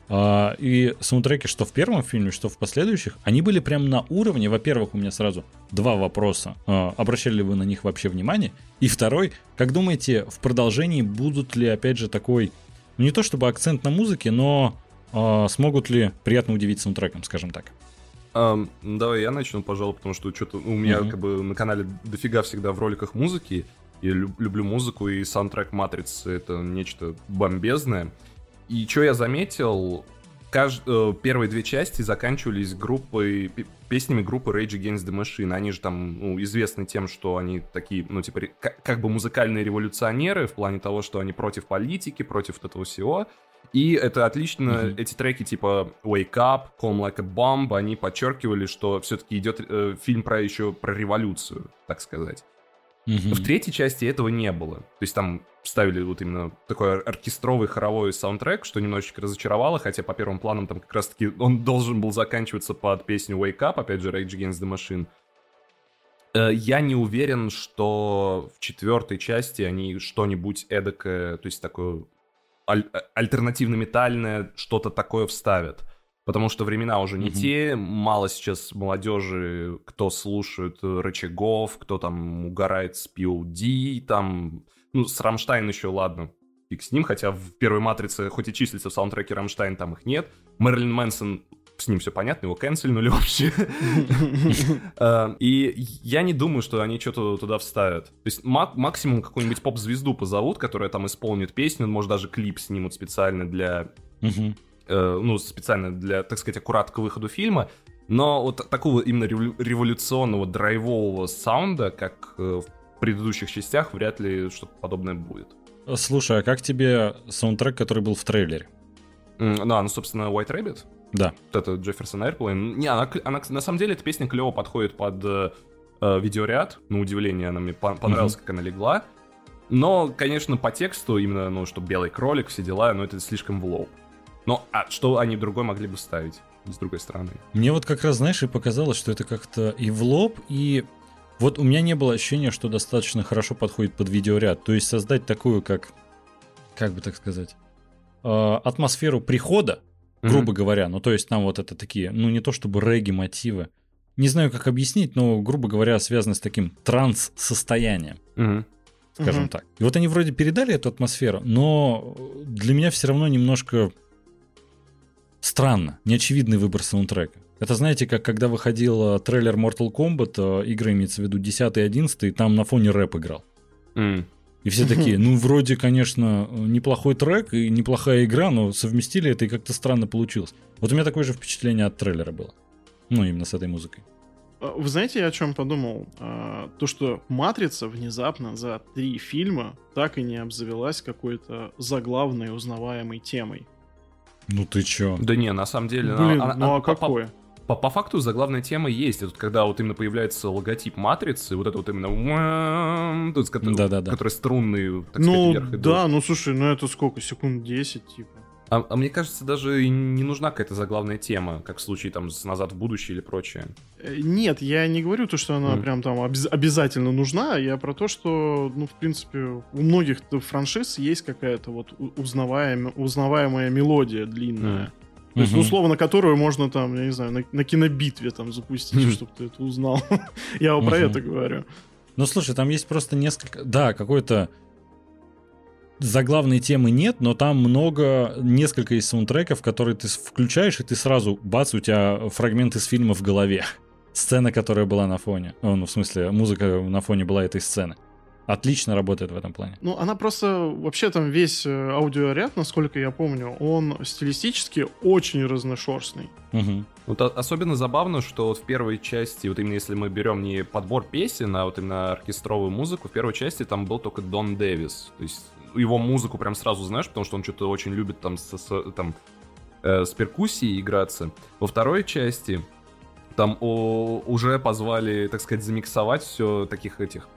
А, и саундтреки, что в первом фильме, что в последующих, они были прям на уровне. Во-первых, у меня сразу два вопроса. А, обращали ли вы на них вообще внимание? И второй, как думаете, в продолжении будут ли, опять же, такой, ну не то чтобы акцент на музыке, но а, смогут ли приятно удивить саундтреком, скажем так? Um, давай я начну, пожалуй, потому что что-то у меня mm-hmm. как бы на канале дофига всегда в роликах музыки. Я люблю музыку, и саундтрек Матрицы — это нечто бомбезное. И что я заметил, кажд... Э, первые две части заканчивались группой, песнями группы Rage Against the Machine. Они же там ну, известны тем, что они такие, ну, типа, как, как бы музыкальные революционеры в плане того, что они против политики, против этого всего. И это отлично, mm-hmm. эти треки типа Wake Up, Calm Like a Bomb, они подчеркивали, что все-таки идет э, фильм про еще про революцию, так сказать. Mm-hmm. В третьей части этого не было. То есть там ставили вот именно такой оркестровый хоровой саундтрек, что немножечко разочаровало, хотя по первым планам там как раз-таки он должен был заканчиваться под песню Wake Up, опять же, Rage Against the Machine. Э, я не уверен, что в четвертой части они что-нибудь эдакое, то есть такое аль- альтернативно-метальное, что-то такое вставят потому что времена уже не mm-hmm. те, мало сейчас молодежи, кто слушает э, рычагов, кто там угорает с POD, там, ну, с Рамштайн еще, ладно, фиг с ним, хотя в первой «Матрице» хоть и числится в саундтреке Рамштайн, там их нет. Мэрилин Мэнсон с ним все понятно, его канцельнули вообще. Э, и я не думаю, что они что-то туда вставят. То есть максимум какую-нибудь поп-звезду позовут, которая там исполнит песню, может даже клип снимут специально для Э, ну, специально для, так сказать, аккурат к выходу фильма, но вот такого именно революционного драйвового саунда, как э, в предыдущих частях, вряд ли что-то подобное будет. Слушай, а как тебе саундтрек, который был в трейлере? Да, ну, собственно, White Rabbit. Да. Вот это Джефферсон Airplane. Не, она, она, на самом деле, эта песня клево подходит под э, э видеоряд. На удивление, она мне понравилась, mm-hmm. как она легла. Но, конечно, по тексту, именно, ну, что белый кролик, все дела, но это слишком в лоб. Но а что они другой могли бы ставить, с другой стороны? Мне вот как раз, знаешь, и показалось, что это как-то и в лоб, и вот у меня не было ощущения, что достаточно хорошо подходит под видеоряд. То есть создать такую, как, как бы так сказать, э, атмосферу прихода, грубо mm-hmm. говоря. Ну, то есть там вот это такие, ну, не то чтобы регги-мотивы. Не знаю, как объяснить, но, грубо говоря, связаны с таким транс-состоянием. Mm-hmm. Скажем mm-hmm. так. И вот они вроде передали эту атмосферу, но для меня все равно немножко Странно, неочевидный выбор саундтрека. Это знаете, как когда выходил э, трейлер Mortal Kombat, э, игры имеется в виду 10 и 11, и там на фоне рэп играл. Mm. И все такие, ну, вроде, конечно, неплохой трек и неплохая игра, но совместили это и как-то странно получилось. Вот у меня такое же впечатление от трейлера было. Ну, именно с этой музыкой. А, вы знаете, я о чем подумал? А, то, что «Матрица» внезапно за три фильма так и не обзавелась какой-то заглавной узнаваемой темой. Ну ты чё? Да не, на самом деле... Блин, она, ну она, а какое? По, по, факту заглавная тема есть. Это когда вот именно появляется логотип матрицы, вот это вот именно... Тут, который, да, да, да. который струнный, так ну, сказать, вверх идут. Да, ну слушай, ну это сколько? Секунд 10, типа. А, а мне кажется, даже не нужна какая-то заглавная тема, как в случае там с «Назад в будущее» или прочее. Э, нет, я не говорю то, что она mm. прям там обез- обязательно нужна, я про то, что, ну, в принципе, у многих франшиз есть какая-то вот узнаваемая, узнаваемая мелодия длинная. Mm. То есть, условно, которую можно там, я не знаю, на, на кинобитве там запустить, чтобы ты это узнал. я про это говорю. Ну, слушай, там есть просто несколько... Да, какой-то заглавной темы нет, но там много, несколько из саундтреков, которые ты включаешь, и ты сразу, бац, у тебя фрагмент из фильма в голове. Сцена, которая была на фоне. Ну, в смысле, музыка на фоне была этой сцены. Отлично работает в этом плане. Ну, она просто... Вообще там весь э, аудиоряд, насколько я помню, он стилистически очень разношерстный. Угу. Вот особенно забавно, что вот в первой части, вот именно если мы берем не подбор песен, а вот именно оркестровую музыку, в первой части там был только Дон Дэвис. То есть его музыку прям сразу знаешь, потому что он что-то очень любит там с, с, там, э, с перкуссией играться. Во второй части там о, уже позвали, так сказать, замиксовать все таких этих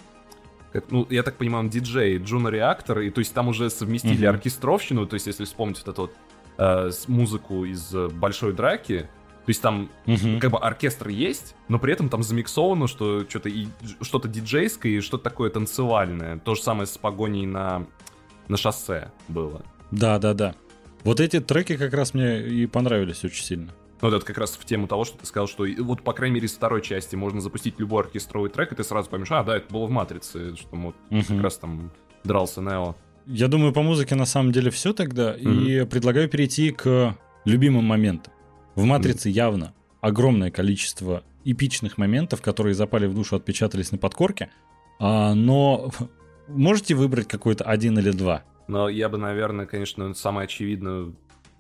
как, ну, я так понимаю, он диджей, Джуна Реактор, и то есть там уже совместили mm-hmm. оркестровщину, то есть если вспомнить вот эту вот э, музыку из Большой Драки, то есть там mm-hmm. как бы оркестр есть, но при этом там замиксовано, что что-то и что-то диджейское и что-то такое танцевальное. То же самое с погоней на на шоссе было. Да, да, да. Вот эти треки как раз мне и понравились очень сильно. Ну, вот это как раз в тему того, что ты сказал, что вот, по крайней мере, из второй части можно запустить любой оркестровый трек, и ты сразу поймешь, а, да, это было в «Матрице», что вот угу. как раз там дрался Нео. Я думаю, по музыке на самом деле все тогда, угу. и предлагаю перейти к любимым моментам. В «Матрице» угу. явно огромное количество эпичных моментов, которые запали в душу, отпечатались на подкорке, а, но можете выбрать какой-то один или два? Но я бы, наверное, конечно, самое очевидное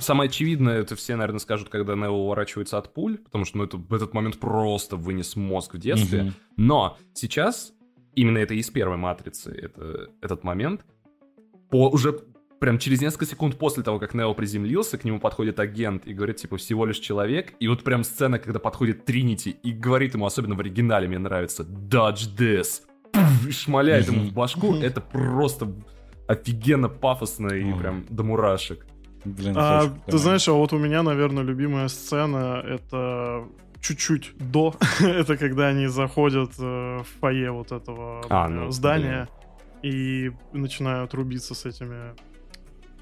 Самое очевидное, это все, наверное, скажут, когда Нео уворачивается от пуль, потому что ну, это, в этот момент просто вынес мозг в детстве. Mm-hmm. Но сейчас, именно это из первой матрицы, это, этот момент, по уже прям через несколько секунд после того, как Нео приземлился, к нему подходит агент и говорит, типа, всего лишь человек. И вот прям сцена, когда подходит Тринити и говорит ему, особенно в оригинале мне нравится, «Dodge this!» и шмаляет ему в башку. Это просто офигенно пафосно и прям до мурашек. Блин, а, ты знаешь, а вот у меня, наверное, любимая сцена это чуть-чуть до. это когда они заходят э, в фойе вот этого а, ну, здания блин. и начинают рубиться с этими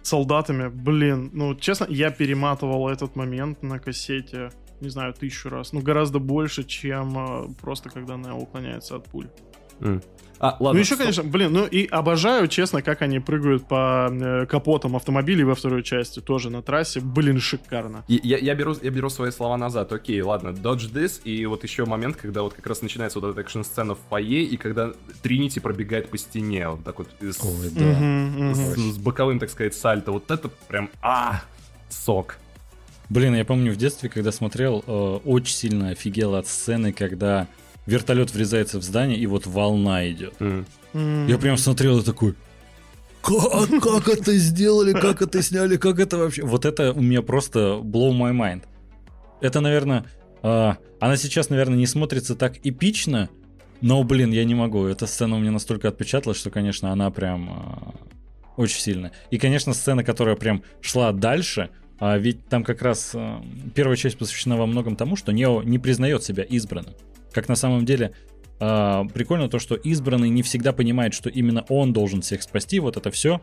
солдатами. Блин, ну, честно, я перематывал этот момент на кассете, не знаю, тысячу раз. Ну, гораздо больше, чем э, просто когда она уклоняется от пуль. Mm. А, ладно, ну еще, стоп. конечно, блин, ну и обожаю, честно, как они прыгают по э, капотам автомобилей во второй части, тоже на трассе, блин, шикарно. Я, я, беру, я беру свои слова назад, окей, ладно, dodge this, и вот еще момент, когда вот как раз начинается вот эта экшн-сцена в фойе, и когда Тринити пробегает по стене, вот так вот с, Ой, да. угу, с, с боковым, так сказать, сальто, вот это прям, а, сок. Блин, я помню в детстве, когда смотрел, э, очень сильно офигел от сцены, когда вертолет врезается в здание, и вот волна идет. Mm. Я прям смотрел и такой, как, как это сделали, как это сняли, как это вообще... Вот это у меня просто blow my mind. Это, наверное... Э, она сейчас, наверное, не смотрится так эпично, но, блин, я не могу. Эта сцена у меня настолько отпечаталась, что, конечно, она прям э, очень сильная. И, конечно, сцена, которая прям шла дальше, а ведь там как раз э, первая часть посвящена во многом тому, что Нео не признает себя избранным. Как на самом деле э, прикольно то, что избранный не всегда понимает, что именно он должен всех спасти, вот это все.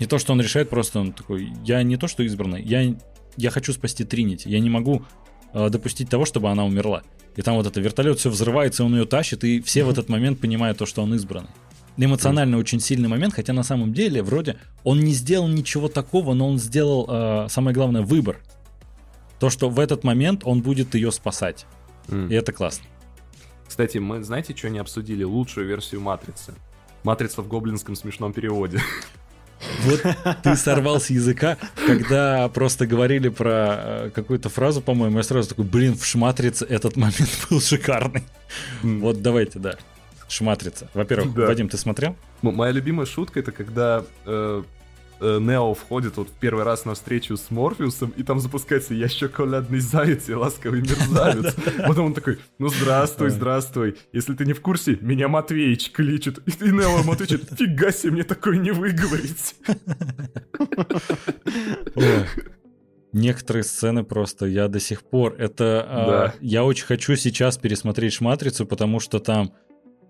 Не то, что он решает, просто он такой, я не то, что избранный, я, я хочу спасти Тринити, я не могу э, допустить того, чтобы она умерла. И там вот это вертолет все взрывается, он ее тащит, и все в этот момент понимают то, что он избранный. Эмоционально очень сильный момент, хотя на самом деле вроде он не сделал ничего такого, но он сделал, э, самое главное, выбор. То, что в этот момент он будет ее спасать. Mm. И это классно. Кстати, мы знаете, что не обсудили? Лучшую версию Матрицы. Матрица в гоблинском смешном переводе. Вот ты сорвал с языка, когда просто говорили про э, какую-то фразу, по-моему, я сразу такой, блин, в Шматрице этот момент был шикарный. Вот давайте, да. Шматрица. Во-первых, да. Вадим, ты смотрел? Моя любимая шутка это когда э, Э, Нео входит вот в первый раз на встречу с Морфеусом, и там запускается «Я шоколадный заяц и ласковый мерзавец». Потом он такой «Ну, здравствуй, здравствуй. Если ты не в курсе, меня Матвеич кличет». И Нео ему отвечает «Фига себе, мне такое не выговорить». Некоторые сцены просто я до сих пор это а, да. а, я очень хочу сейчас пересмотреть Шматрицу, потому что там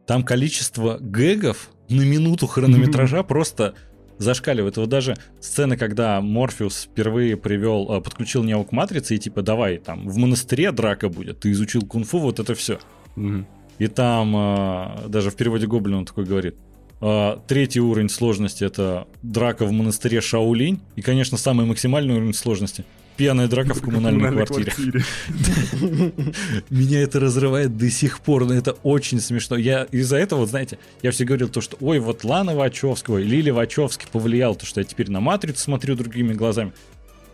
там количество гэгов на минуту хронометража просто зашкаливает. Вот даже сцены, когда Морфеус впервые привел, э, подключил Нео к Матрице и типа давай, там, в монастыре драка будет, ты изучил кунг-фу, вот это все. Угу. И там э, даже в переводе Гоблин он такой говорит, э, третий уровень сложности это драка в монастыре Шаулинь, и, конечно, самый максимальный уровень сложности пьяная драка в коммунальной, квартире. Меня это разрывает до сих пор, но это очень смешно. Я из-за этого, знаете, я все говорил то, что ой, вот Лана Вачовского, Лили Вачовский повлиял, то, что я теперь на Матрицу смотрю другими глазами.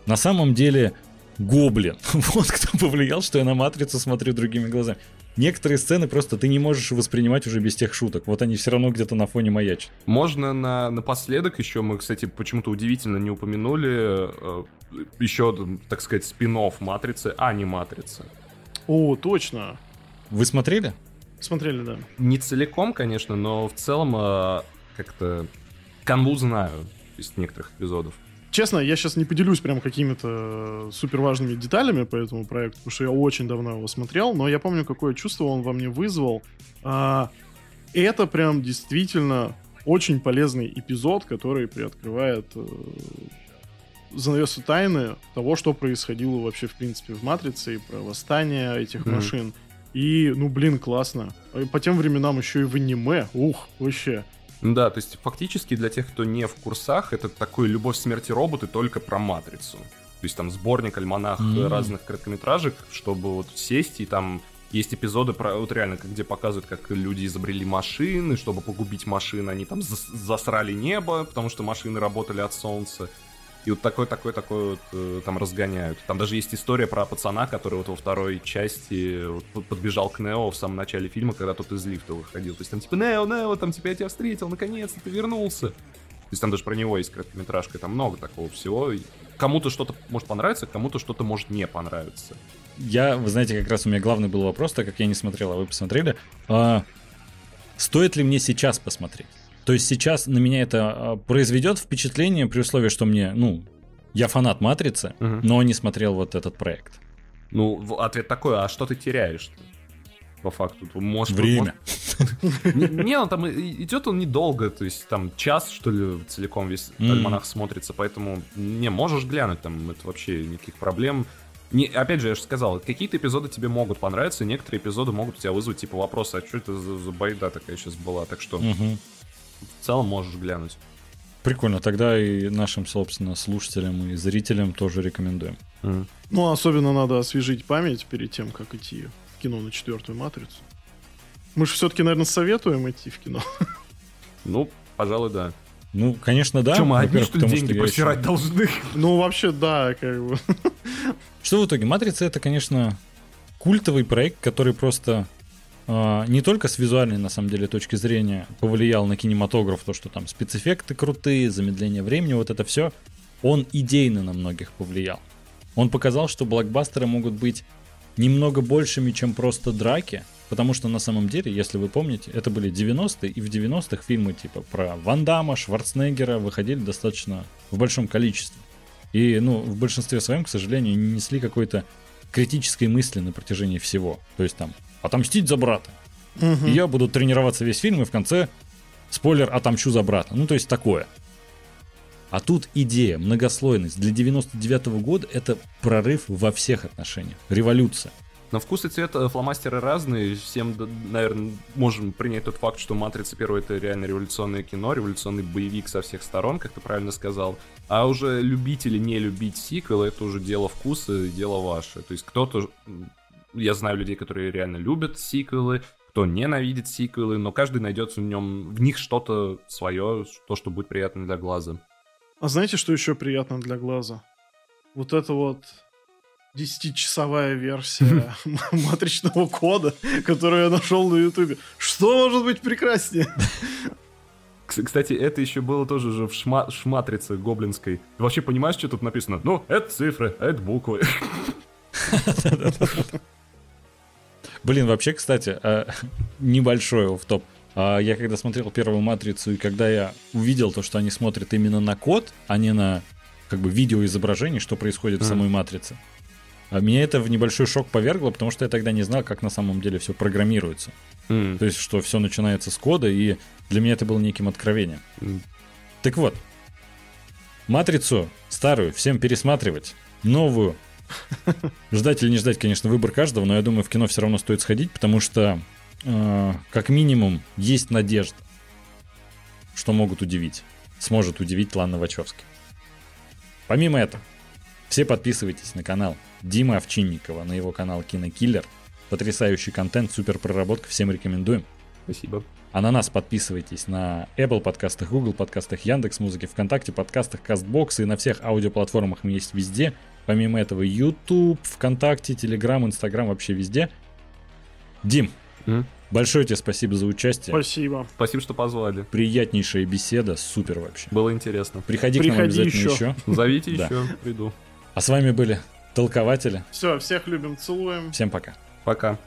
На самом деле, Гоблин. Вот кто повлиял, что я на Матрицу смотрю другими глазами. Некоторые сцены просто ты не можешь воспринимать уже без тех шуток. Вот они все равно где-то на фоне маячат. Можно на, напоследок еще, мы, кстати, почему-то удивительно не упомянули, э, еще, так сказать, спин Матрицы, а не Матрицы. О, точно. Вы смотрели? Смотрели, да. Не целиком, конечно, но в целом э, как-то канву знаю из некоторых эпизодов. Честно, я сейчас не поделюсь прям какими-то супер важными деталями по этому проекту, потому что я очень давно его смотрел, но я помню, какое чувство он во мне вызвал. А, это прям действительно очень полезный эпизод, который приоткрывает э, занавесу тайны того, что происходило вообще, в принципе, в «Матрице» и про восстание этих Мгм. машин. И, ну, блин, классно. По тем временам еще и в аниме. Ух, вообще. Да, то есть фактически для тех, кто не в курсах, это такой «Любовь, смерти роботы» только про «Матрицу». То есть там сборник, альманах М. разных короткометражек, чтобы вот сесть и там есть эпизоды, про, вот реально, где показывают, как люди изобрели машины, чтобы погубить машины, они там зас- засрали небо, потому что машины работали от солнца. И вот такой, такой, такой вот э, там разгоняют. Там даже есть история про пацана, который вот во второй части вот под- подбежал к Нео в самом начале фильма, когда тот из лифта выходил. То есть там типа Нео, Нео, там типа я тебя встретил, наконец-то ты вернулся. То есть там даже про него есть короткометражка, там много такого всего. Кому-то что-то может понравиться, кому-то что-то может не понравиться. Я, вы знаете, как раз у меня главный был вопрос, так как я не смотрел, а вы посмотрели. А, стоит ли мне сейчас посмотреть? То есть сейчас на меня это а, произведет впечатление при условии, что мне, ну, я фанат Матрицы, Мгм. но не смотрел вот этот проект. Ну, ответ такой, а что ты теряешь? По факту. Ты можешь- Время. может- Не, он там идет он недолго, то есть там час, что ли, целиком весь альманах смотрится, поэтому не можешь глянуть, там это вообще никаких проблем. Не, опять же, я же сказал, какие-то эпизоды тебе могут понравиться, некоторые эпизоды могут у тебя вызвать типа вопрос, а что это за, за байда такая сейчас была, так что Мгм. В целом можешь глянуть. Прикольно, тогда и нашим, собственно, слушателям и зрителям тоже рекомендуем. Мгм. Ну, особенно надо освежить память перед тем, как идти в кино на четвертую «Матрицу». Мы же все-таки, наверное, советуем идти в кино. Ну, пожалуй, да. Ну, конечно, да. Что, мы одни, что ли, потому деньги еще- просирать должны? Ну, вообще, да, как бы. Что в итоге? Матрица это, конечно, культовый проект, который просто не только с визуальной, на самом деле, точки зрения повлиял на кинематограф, то, что там спецэффекты крутые, замедление времени, вот это все, он идейно на многих повлиял. Он показал, что блокбастеры могут быть немного большими, чем просто драки, потому что на самом деле, если вы помните, это были 90-е, и в 90-х фильмы типа про Ван Дамма, Шварценеггера выходили достаточно в большом количестве. И, ну, в большинстве своем, к сожалению, не несли какой-то критической мысли на протяжении всего. То есть там, отомстить за брата. Мгм. И я буду тренироваться весь фильм, и в конце, спойлер, отомщу за брата. Ну, то есть такое. А тут идея, многослойность. Для 99 года это прорыв во всех отношениях. Революция. На вкус и цвет э, фломастеры разные. Всем, наверное, можем принять тот факт, что «Матрица» первая — это реально революционное кино, революционный боевик со всех сторон, как ты правильно сказал. А уже любить или не любить сиквел — это уже дело вкуса дело ваше. То есть кто-то... Я знаю людей, которые реально любят сиквелы, кто ненавидит сиквелы, но каждый найдет в нем в них что-то свое, то, что будет приятно для глаза. А знаете, что еще приятно для глаза? Вот это вот 10-часовая версия матричного кода, которую я нашел на Ютубе. Что может быть прекраснее? Кс- Кстати, это еще было тоже же в шма- шматрице гоблинской. Ты вообще понимаешь, что тут написано? Ну, это цифры, а это буквы. Блин, вообще, кстати, э, небольшой в топ. Я когда смотрел первую матрицу, и когда я увидел то, что они смотрят именно на код, а не на как бы видеоизображение, что происходит в самой матрице, а меня это в небольшой шок повергло, потому что я тогда не знал, как на самом деле все программируется. То есть, что все начинается с кода, и для меня это было неким откровением. Так вот, матрицу старую всем пересматривать, новую. Ждать или не ждать, конечно, выбор каждого, но я думаю, в кино все равно стоит сходить, потому что, э, как минимум, есть надежда, что могут удивить. Сможет удивить Лана Вачовски. Помимо этого, все подписывайтесь на канал Димы Овчинникова, на его канал Кинокиллер. Потрясающий контент, супер проработка, всем рекомендуем. Спасибо. А на нас подписывайтесь на Apple подкастах, Google подкастах, Яндекс Музыке, ВКонтакте подкастах, Castbox и на всех аудиоплатформах мы есть везде. Помимо этого YouTube, ВКонтакте, Telegram, Instagram, вообще везде. Дим, М. большое тебе спасибо за участие. Спасибо. Спасибо, что позвали. Приятнейшая беседа, супер вообще. Было интересно. Приходи, к нам Приходи обязательно еще. еще. Зовите еще, приду. А с вами были толкователи. Все, всех любим, целуем. Всем пока. Пока.